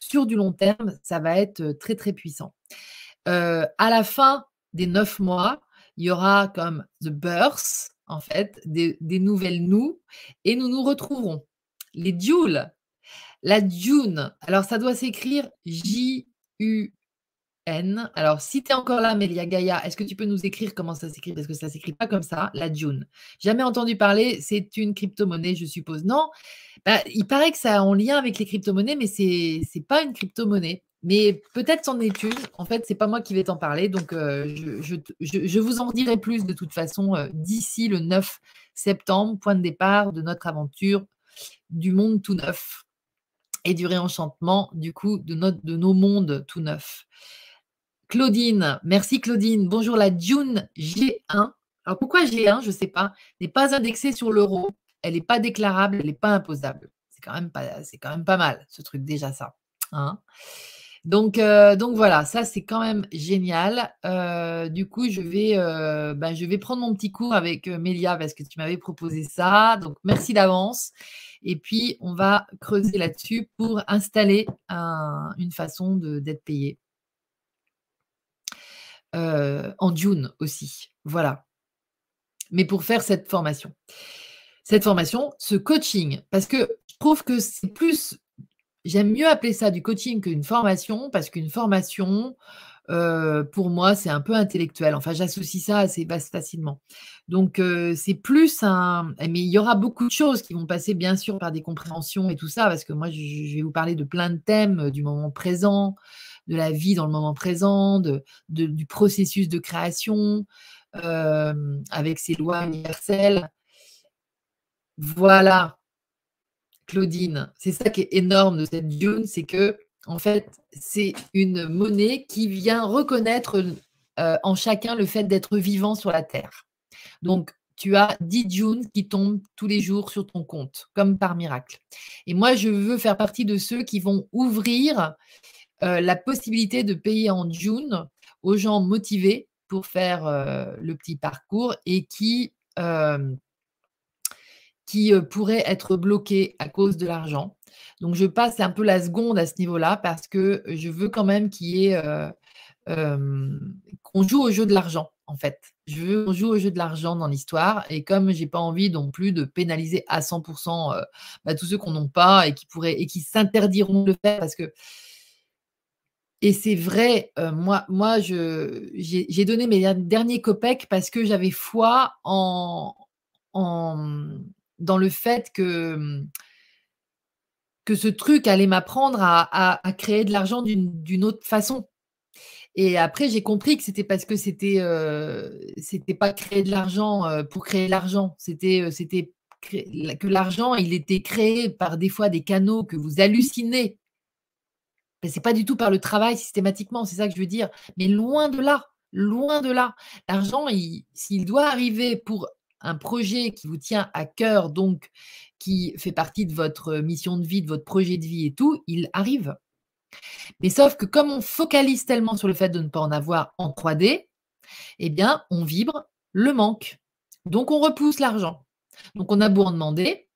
sur du long terme, ça va être, heu, très, très puissant. À la fin des 9 mois, il y aura comme the birth, en fait, des nouvelles nous et nous nous retrouverons. Les Dioul, la Dune, alors ça doit s'écrire J-U-N. Alors si tu es encore là, Mélia Gaïa, est-ce que tu peux nous écrire comment ça s'écrit? Parce que ça s'écrit pas comme ça, la Dune. Jamais entendu parler, c'est une crypto-monnaie, je suppose? Non? Bah, il paraît que ça a en lien avec les crypto-monnaies, mais c'est c'est pas une crypto-monnaie. Mais peut-être est une. En fait, c'est pas moi qui vais t'en parler, donc heu, je vous en dirai plus de toute façon, heu, d'ici le 9 septembre, point de départ de notre aventure du monde tout neuf et du réenchantement du coup de notre de nos mondes tout neufs. Claudine, merci Claudine. Bonjour la Dune G1. Alors pourquoi G1? Je sais pas. N'est pas indexée sur l'euro, elle est pas déclarable, elle est pas imposable. C'est quand même pas quand même pas mal ce truc déjà ça, hein? Donc heu, donc voilà, ça c'est quand même génial. Heu, du coup, je vais, heu, bah, je vais prendre mon petit cours avec, Mélia parce que tu m'avais proposé ça, donc merci d'avance et puis on va creuser là-dessus pour installer un une façon d'être payé. En Dune aussi, voilà. Mais pour faire cette formation. Cette formation, ce coaching, parce que je trouve que c'est plus J'aime mieux appeler ça du coaching qu'une formation, parce qu'une formation, heu, pour moi, c'est un peu intellectuel. Enfin, j'associe ça assez facilement. Donc, heu, c'est plus un mais il y aura beaucoup de choses qui vont passer, bien sûr, par des compréhensions et tout ça, parce que moi, je vais vous parler de plein de thèmes, heu, du moment présent, de la vie dans le moment présent, de du processus de création, avec ses lois universelles. Voilà. Claudine, c'est ça qui est énorme de cette Dune, c'est qu'en fait, c'est une monnaie qui vient reconnaître, heu, en chacun le fait d'être vivant sur la terre. Donc tu as 10 Dunes qui tombent tous les jours sur ton compte, comme par miracle. Et moi, je veux faire partie de ceux qui vont ouvrir, heu, la possibilité de payer en Dune aux gens motivés pour faire, heu, le petit parcours et qui, qui, heu, pourraient être bloqués à cause de l'argent. Donc je passe un peu la seconde à ce niveau-là parce que je veux quand même qu'il y ait, heu, hem, qu'on joue au jeu de l'argent, en fait. Je veux qu'on joue au jeu de l'argent dans l'histoire et comme j'ai pas envie non plus de pénaliser à 100 heu, bah, tous ceux qu'on n'ont pas et qui pourraient et qui s'interdiront de le faire parce que et c'est vrai, moi moi j'ai donné mes derniers copecs parce que j'avais foi en dans le fait que, mmh que ce truc allait m'apprendre à créer de l'argent d'une autre façon. Et après, j'ai compris que c'était parce que c'était, heu, c'était pas créer de l'argent, heu, pour créer de l'argent. C'était, cré que l'argent, il était créé par des fois des canaux que vous hallucinez. Mais c'est pas du tout par le travail systématiquement, c'est ça que je veux dire. Mais loin de là, loin de là. L'argent, il s'il doit arriver pour un projet qui vous tient à cœur, donc qui fait partie de votre mission de vie, de votre projet de vie et tout, il arrive. Mais sauf que comme on focalise tellement sur le fait de ne pas en avoir en 3D, eh bien, on vibre le manque. Donc on repousse l'argent. Donc on a beau en demander.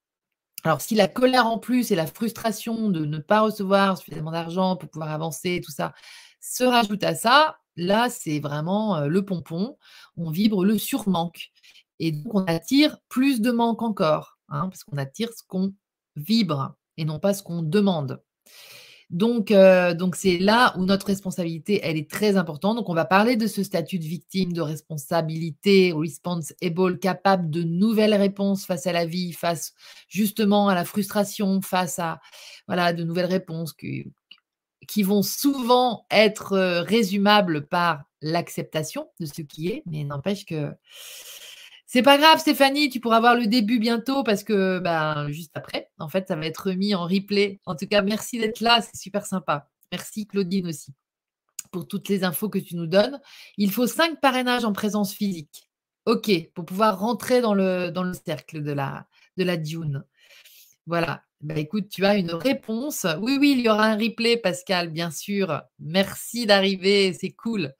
Alors si la colère en plus et la frustration de ne pas recevoir suffisamment d'argent pour pouvoir avancer, tout ça, se rajoute à ça, là c'est vraiment le pompon. On vibre le surmanque. Et donc, on attire plus de manque encore, hein, parce qu'on attire ce qu'on vibre et non pas ce qu'on demande. Donc, euh, donc c'est là où notre responsabilité, elle est très importante. Donc, on va parler de ce statut de victime, de responsabilité, responsible, capable de nouvelles réponses face à la vie, face justement à la frustration, face à voilà de nouvelles réponses qui, qui vont souvent être euh, résumables par l'acceptation de ce qui est, mais n'empêche que c'est pas grave, Stéphanie, tu pourras voir le début bientôt parce que ben, juste après, en fait, ça va être mis en replay. En tout cas, merci d'être là, c'est super sympa. Merci Claudine aussi pour toutes les infos que tu nous donnes. Il faut cinq parrainages en présence physique. OK, pour pouvoir rentrer dans le, dans le cercle de la, de la Dune. Voilà. Ben, écoute, tu as une réponse. Oui, oui, il y aura un replay, Pascal, bien sûr. Merci d'arriver, c'est cool.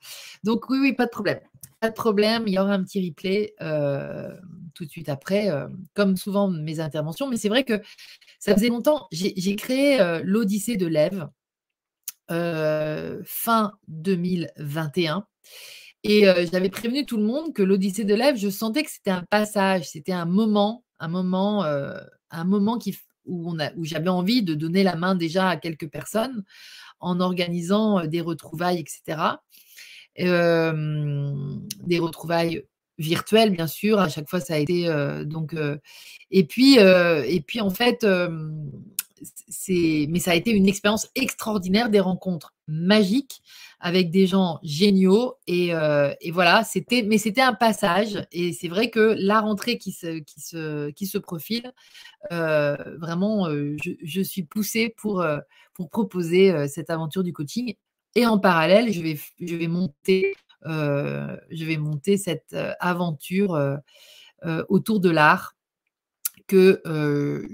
Donc, oui, oui, pas de problème. Pas de problème, il y aura un petit replay euh, tout de suite après, euh, comme souvent mes interventions. Mais c'est vrai que ça faisait longtemps. J'ai créé euh, l'Odyssée de l'Ève fin 2021. Et j'avais prévenu tout le monde que l'Odyssée de l'Ève, je sentais que c'était un passage, c'était un moment, un moment, un moment qui, où, où j'avais envie de donner la main déjà à quelques personnes en organisant des retrouvailles, etc des retrouvailles virtuelles, bien sûr. À chaque fois, ça a été donc. et puis, et puis en fait, c'est, mais ça a été une expérience extraordinaire, des rencontres magiques avec des gens géniaux. Et, et voilà, c'était, mais c'était un passage. Et c'est vrai que la rentrée qui se, qui se, qui se profile, vraiment, je, je, suis poussée pour, pour proposer cette aventure du coaching. Et en parallèle, je vais, je vais, monter, euh, je vais monter cette euh, aventure euh, autour de l'art que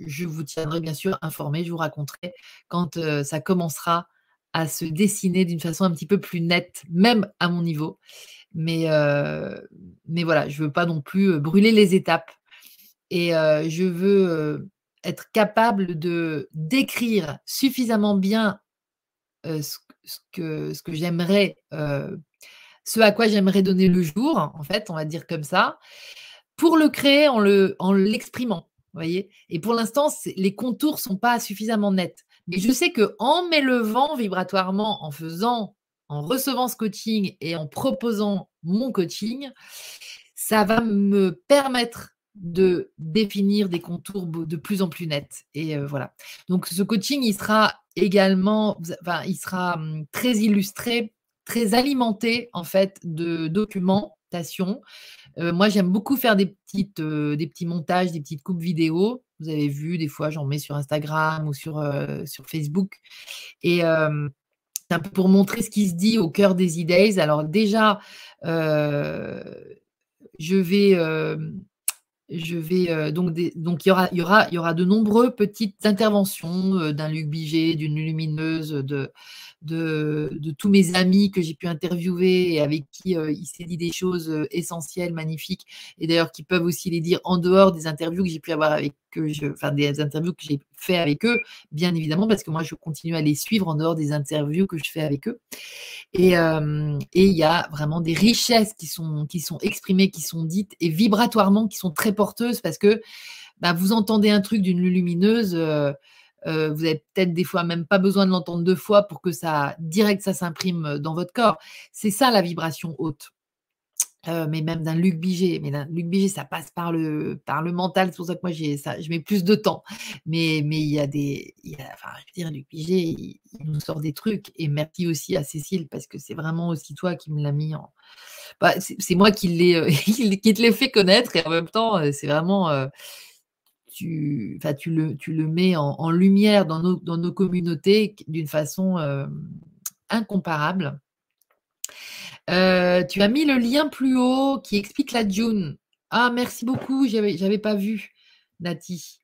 je vous tiendrai bien sûr informé, je vous raconterai quand ça commencera à se dessiner d'une façon un petit peu plus nette, même à mon niveau. Mais, mais voilà, je ne veux pas non plus brûler les étapes. Et je veux être capable de décrire suffisamment bien ce, ce que, ce que j'aimerais, ce à quoi j'aimerais donner le jour, en fait, on va dire comme ça, pour le créer en, le, en l'exprimant. voyez Et pour l'instant, les contours ne sont pas suffisamment nets. Mais je sais que en m'élevant vibratoirement, en faisant, en recevant ce coaching et en proposant mon coaching, ça va me permettre de définir des contours de plus en plus nets. Et voilà. Donc ce coaching, il sera également, enfin, il sera hum, très illustré, très alimenté en fait de documentation. moi, j'aime beaucoup faire des petites, des petits montages, des petites coupes vidéo. Vous avez vu, des fois, j'en mets sur Instagram ou sur, sur Facebook. Et c'est un peu pour montrer ce qui se dit au cœur des e Alors déjà, je vais je vais donc donc il y aura il y aura il y aura de nombreuses petites interventions d'un Luc Biget, d'une lumineuse, de de, tous mes amis que j'ai pu interviewer et avec qui euh, il s'est dit des choses euh, essentielles, magnifiques, et d'ailleurs qui peuvent aussi les dire en dehors des interviews que j'ai pu avoir avec eux, enfin des interviews que j'ai fait avec eux, bien évidemment, parce que moi je continue à les suivre en dehors des interviews que je fais avec eux. Et euh, il y a vraiment des richesses qui sont, qui sont exprimées, qui sont dites, et vibratoirement qui sont très porteuses, parce que bah, vous entendez un truc d'une lumineuse. Euh, vous avez peut-être des fois même pas besoin de l'entendre deux fois pour que ça direct ça s'imprime dans votre corps. C'est ça la vibration haute. Euh, mais même d'un Luc Biget, mais d'un Luc Biget, ça passe par le, par le mental. C'est pour ça que moi, ça, je mets plus de temps. Mais, mais il y a des, enfin, je veux dire, Luc Biget, il, nous sort des trucs. Et merci aussi à Cécile parce que c'est vraiment aussi toi qui me l'as mis en. Bah, c'est moi qui qui te l'ai fait connaître et en même temps, c'est vraiment, tu, tu, le, tu le mets en, lumière dans nos, dans nos communautés d'une façon euh, incomparable. Euh, tu as mis le lien plus haut qui explique la June. Ah, merci beaucoup, j'avais, n'avais pas vu, Nati.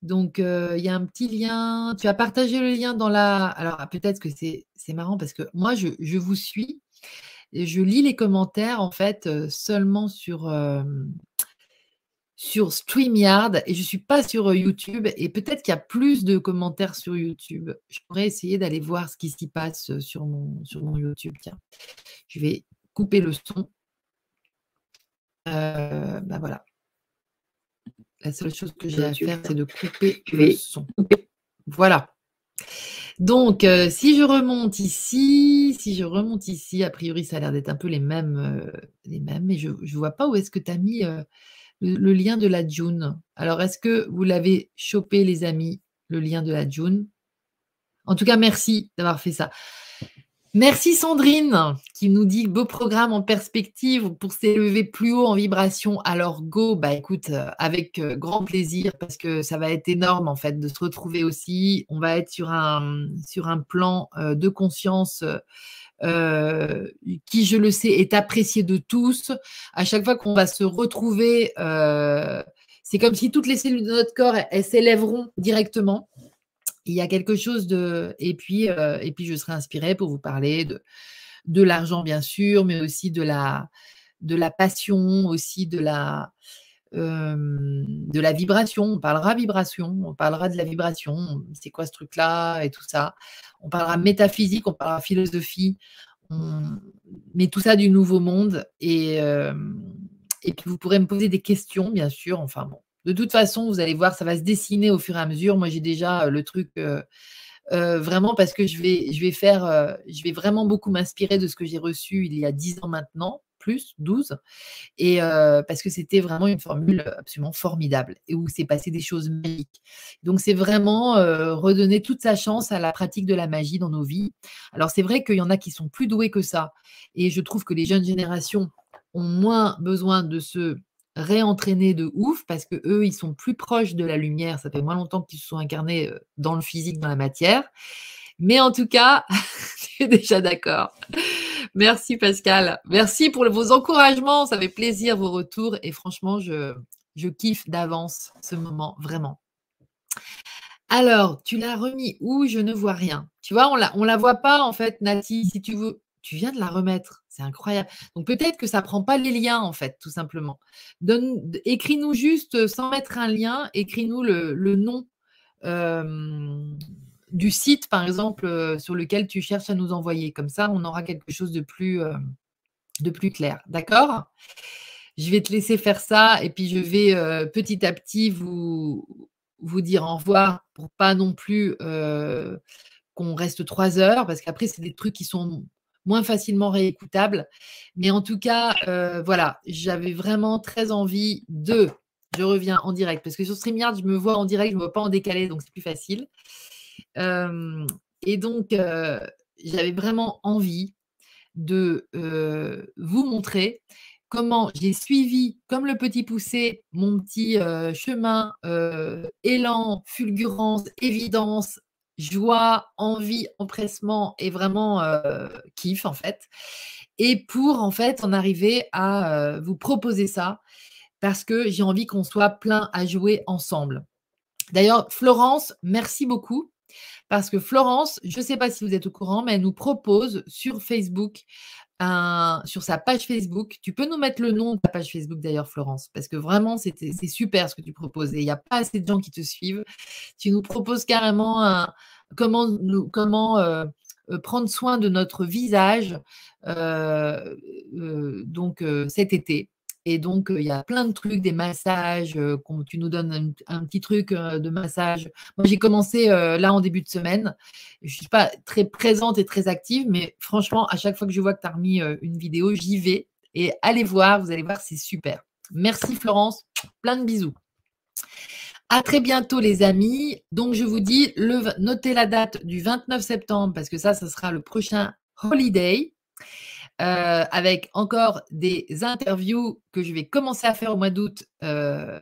Donc, euh, il y a un petit lien. Tu as partagé le lien dans la. Alors, ah, peut-être que c'est, marrant parce que moi, je, je, vous suis je lis les commentaires en fait seulement sur, sur StreamYard et je ne suis pas sur euh, YouTube et peut-être qu'il y a plus de commentaires sur YouTube. Je pourrais essayer d'aller voir ce qui s'y passe euh, sur mon, sur mon YouTube. Tiens, je vais couper le son. Euh, ben voilà. La seule chose que j'ai à faire, c'est de couper le son. Voilà. Donc, si je remonte ici si je remonte ici, a priori, ça a l'air d'être un peu les mêmes, les mêmes, mais je je vois pas où est-ce que tu as mis, le lien de la June. Alors, est-ce que vous l'avez chopé les amis, le lien de la June? En tout cas, merci d'avoir fait ça. Merci Sandrine qui nous dit: «Beau programme en perspective pour s'élever plus haut en vibration, alors go!» bah, écoute, heu, avec, heu, grand plaisir parce que ça va être énorme en fait de se retrouver aussi. On va être sur un, plan, heu, de conscience, heu, qui je le sais est apprécié de tous. À chaque fois qu'on va se retrouver, heu, c'est comme si toutes les cellules de notre corps, s'élèveront directement. Il y a quelque chose de et puis, heu et puis je serai inspirée pour vous parler de de l'argent bien sûr, mais aussi de la de la passion, aussi de la, de la vibration. On parlera vibration, on parlera de la vibration. C'est quoi ce truc-là et tout ça. On parlera métaphysique, on parlera philosophie, mais tout ça du nouveau monde et et puis vous pourrez me poser des questions bien sûr, enfin bon. De toute façon, vous allez voir, ça va se dessiner au fur et à mesure. Moi, j'ai déjà, heu, le truc, heu heu, vraiment parce que je vais je vais faire, je vais vraiment beaucoup m'inspirer de ce que j'ai reçu il y a 10 ans maintenant, plus 12 et heu, parce que c'était vraiment une formule, absolument formidable et où s'est passé des choses magiques. Donc c'est vraiment, heu, redonner toute sa chance à la pratique de la magie dans nos vies. Alors c'est vrai qu'il y en a qui sont plus doués que ça et je trouve que les jeunes générations ont moins besoin de se réentraîner de ouf parce qu'eux, ils sont plus proches de la lumière. Ça fait moins longtemps qu'ils se sont incarnés, heu, dans le physique, dans la matière. Mais en tout cas, tu es déjà d'accord. Merci Pascal. Merci pour vos encouragements, ça fait plaisir vos retours et franchement, je kiffe d'avance ce moment, vraiment. Alors, tu l'as remis où? Je ne vois rien. Tu vois, on la on la voit pas en fait Nati, si tu veux tu viens de la remettre, c'est incroyable. Donc peut-être que ça prend pas les liens en fait, tout simplement. Donne écris-nous juste, heu, sans mettre un lien, écris-nous le le nom, hem, du site par exemple, heu, sur lequel tu cherches à nous envoyer. Comme ça, on aura quelque chose de plus, plus clair. D'accord? Je vais te laisser faire ça et puis je vais, heu, petit à petit vous dire au revoir pour pas non plus, qu'on reste 3 heures parce qu'après c'est des trucs qui sont moins facilement réécoutables. Mais en tout cas, voilà, j'avais vraiment très envie de je reviens en direct parce que sur StreamYard, je me vois en direct, je me vois pas en décalé, donc c'est plus facile. Et donc j'avais vraiment envie de, vous montrer comment j'ai suivi, comme le petit poucet, mon petit, chemin, élan, fulgurance, évidence, joie, envie, empressement et vraiment, kiff en fait et pour en fait en arriver à, vous proposer ça parce que j'ai envie qu'on soit plein à jouer ensemble. D'ailleurs, Florence, merci beaucoup parce que Florence, je sais pas si vous êtes au courant, mais elle nous propose sur Facebook sur sa page Facebook tu peux nous mettre le nom de ta page Facebook d'ailleurs Florence, parce que vraiment c'est super ce que tu proposes et il y a pas assez de gens qui te suivent. Tu nous proposes carrément comment heu heu, prendre soin de notre visage, heu, donc cet été et donc il y a plein de trucs, des massages, qu'on tu nous donnes un petit truc, de massage. Moi, j'ai commencé, là en début de semaine. Je suis pas très présente et très active, mais franchement, à chaque fois que je vois que tu as remis, une vidéo, j'y vais et allez voir, vous allez voir, c'est super. Merci Florence, plein de bisous. À très bientôt les amis. Donc je vous dis notez la date du 29 septembre parce que ça, ça sera le prochain holiday, heu, avec encore des interviews que je vais commencer à faire au mois d'août, heu,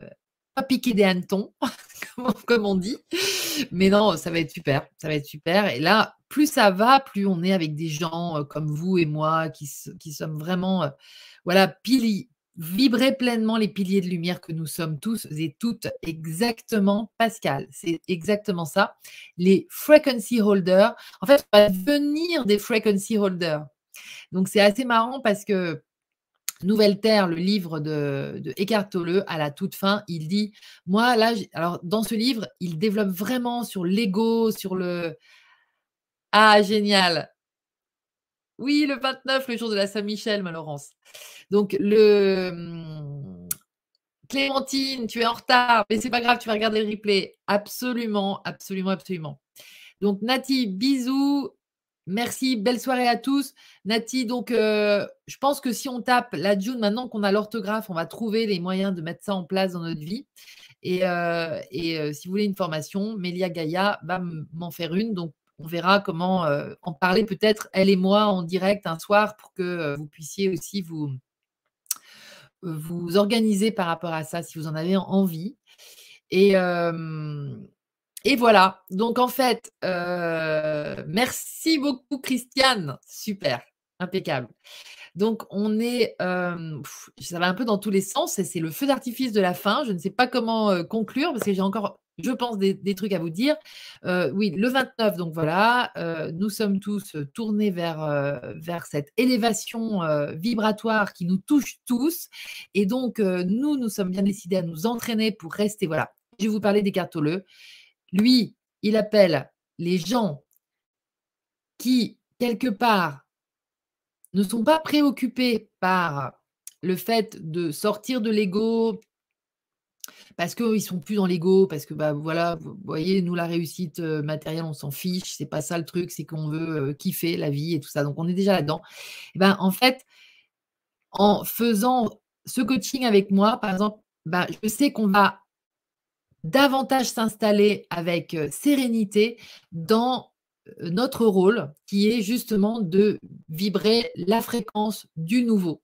pas piquer des hannetons comme on dit. Mais non, ça va être super, ça va être super et là, plus ça va, plus on est avec des gens, heu, comme vous et moi qui qui sommes vraiment, voilà, pili vibrer pleinement les piliers de lumière que nous sommes tous et toutes. Exactement Pascal, c'est exactement ça. Les frequency holders, en fait, on va devenir des frequency holders. Donc c'est assez marrant parce que Nouvelle Terre, le livre de Eckhart Tolle, à la toute fin, il dit: «Moi là, j'ai» alors dans ce livre, il développe vraiment sur l'ego, sur le ah génial! Oui, le 29, le jour de la Saint-Michel, ma Laurence. Donc le, mmh, Clémentine, tu es en retard, mais c'est pas grave, tu vas regarder le replay. Absolument, absolument, absolument. Donc, Nati, bisous. Merci, belle soirée à tous. Nati, donc euh, je pense que si on tape la June, maintenant qu'on a l'orthographe, on va trouver les moyens de mettre ça en place dans notre vie. Et, euh, euh, si vous voulez une formation, Mélia Gaïa va m'en faire une. Donc on verra comment en parler peut-être, elle et moi, en direct un soir pour que vous puissiez aussi vous, vous organiser par rapport à ça si vous en avez envie. Et, et voilà. Donc, en fait, euh, merci beaucoup, Christiane. Super. Impeccable. Donc, on est, euh, ça va un peu dans tous les sens et c'est le feu d'artifice de la fin. Je ne sais pas comment euh, conclure parce que j'ai encore, je pense, des, trucs à vous dire. oui, le 29, donc voilà, nous sommes tous tournés vers, vers cette élévation vibratoire qui nous touche tous. Et donc, nous, nous sommes bien décidés à nous entraîner pour rester, voilà. Je vais vous parler des cartoleux. Lui, il appelle les gens qui, quelque part, ne sont pas préoccupés par le fait de sortir de l'ego, parce qu'ils ne sont plus dans l'ego, parce que bah voilà, vous voyez, nous la réussite euh, matérielle, on s'en fiche, c'est pas ça le truc, c'est qu'on veut euh, kiffer la vie et tout ça. Donc on est déjà là-dedans. Et ben en fait, en faisant ce coaching avec moi, par exemple, bah, je sais qu'on va davantage s'installer avec sérénité dans notre rôle qui est justement de vibrer la fréquence du nouveau.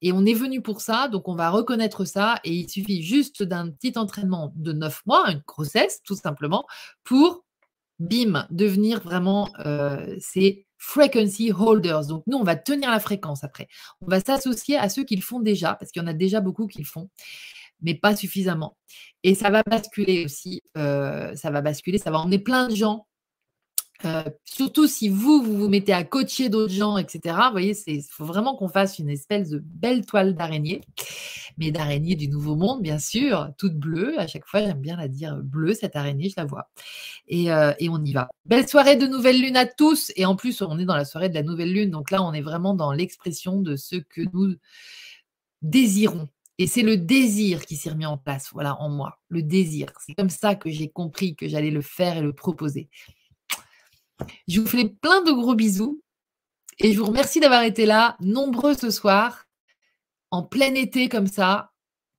Et on est venu pour ça, donc on va reconnaître ça et il suffit juste d'un petit entraînement de neuf mois, une grossesse tout simplement, pour, bim, devenir vraiment ces frequency holders. Donc nous, on va tenir la fréquence après. On va s'associer à ceux qui le font déjà, parce qu'il y en a déjà beaucoup qui le font mais pas suffisamment. Et ça va basculer aussi, euh, ça va basculer, ça va emmener plein de gens. Euh, surtout si vous, vous vous mettez à coacher d'autres gens, etc. Vous voyez, il faut vraiment qu'on fasse une espèce de belle toile d'araignée, mais d'araignée du Nouveau Monde, bien sûr, toute bleue. À chaque fois, j'aime bien la dire bleue, cette araignée, je la vois. Et, euh, et, on y va. Belle soirée de nouvelle lune à tous. Et en plus, on est dans la soirée de la nouvelle lune. Donc là, on est vraiment dans l'expression de ce que nous désirons et c'est le désir qui s'est remis en place, voilà, en moi. Le désir. C'est comme ça que j'ai compris que j'allais le faire et le proposer. Je vous fais plein de gros bisous et je vous remercie d'avoir été là, nombreux ce soir, en plein été comme ça.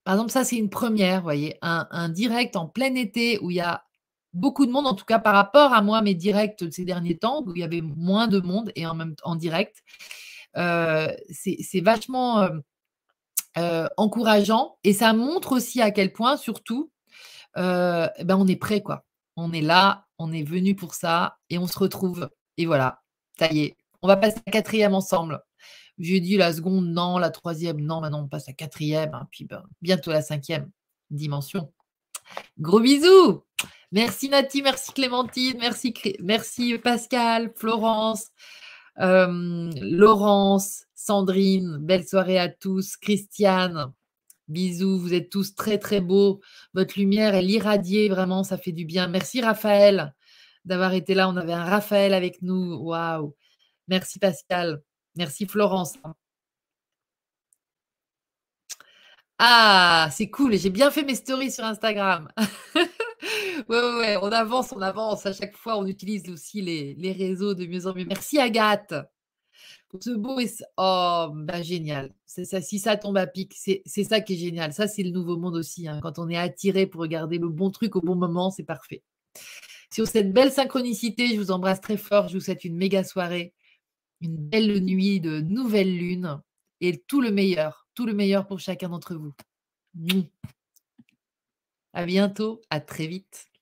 Par exemple, ça, c'est une première, vous voyez, un, direct en plein été où il y a beaucoup de monde, en tout cas par rapport à moi, mes directs de ces derniers temps, où il y avait moins de monde et en même temps en direct. Euh, c'est vachement. Euh, euh, encourageant et ça montre aussi à quel point, surtout, euh, ben on est prêt, quoi. On est là, on est venu pour ça et on se retrouve. Et voilà, ça y est, on va passer à la quatrième ensemble. J'ai dit la seconde, non, la troisième, non, maintenant on passe à quatrième, hein, puis ben, bientôt la cinquième dimension. Gros bisous Merci Nati, merci Clémentine, merci, merci Pascal, Florence, euh, Laurence, Sandrine, belle soirée à tous. Christiane, bisous, vous êtes tous très très beaux. Votre lumière, elle irradie vraiment, ça fait du bien. Merci Raphaël d'avoir été là. On avait un Raphaël avec nous. Waouh. Merci Pascal. Merci Florence. Ah, c'est cool. J'ai bien fait mes stories sur Instagram. ouais, ouais, ouais, on avance, on avance. À chaque fois, on utilise aussi les, les réseaux de mieux en mieux. Merci Agathe ce beau et oh, bah génial. Si ça tombe à pic, c'est ça qui est génial. Ça, c'est le nouveau monde aussi. Hein. Quand on est attiré pour regarder le bon truc au bon moment, c'est parfait. Sur cette belle synchronicité, je vous embrasse très fort. Je vous souhaite une méga soirée, une belle nuit de nouvelle lune et tout le meilleur, tout le meilleur pour chacun d'entre vous. À bientôt, à très vite.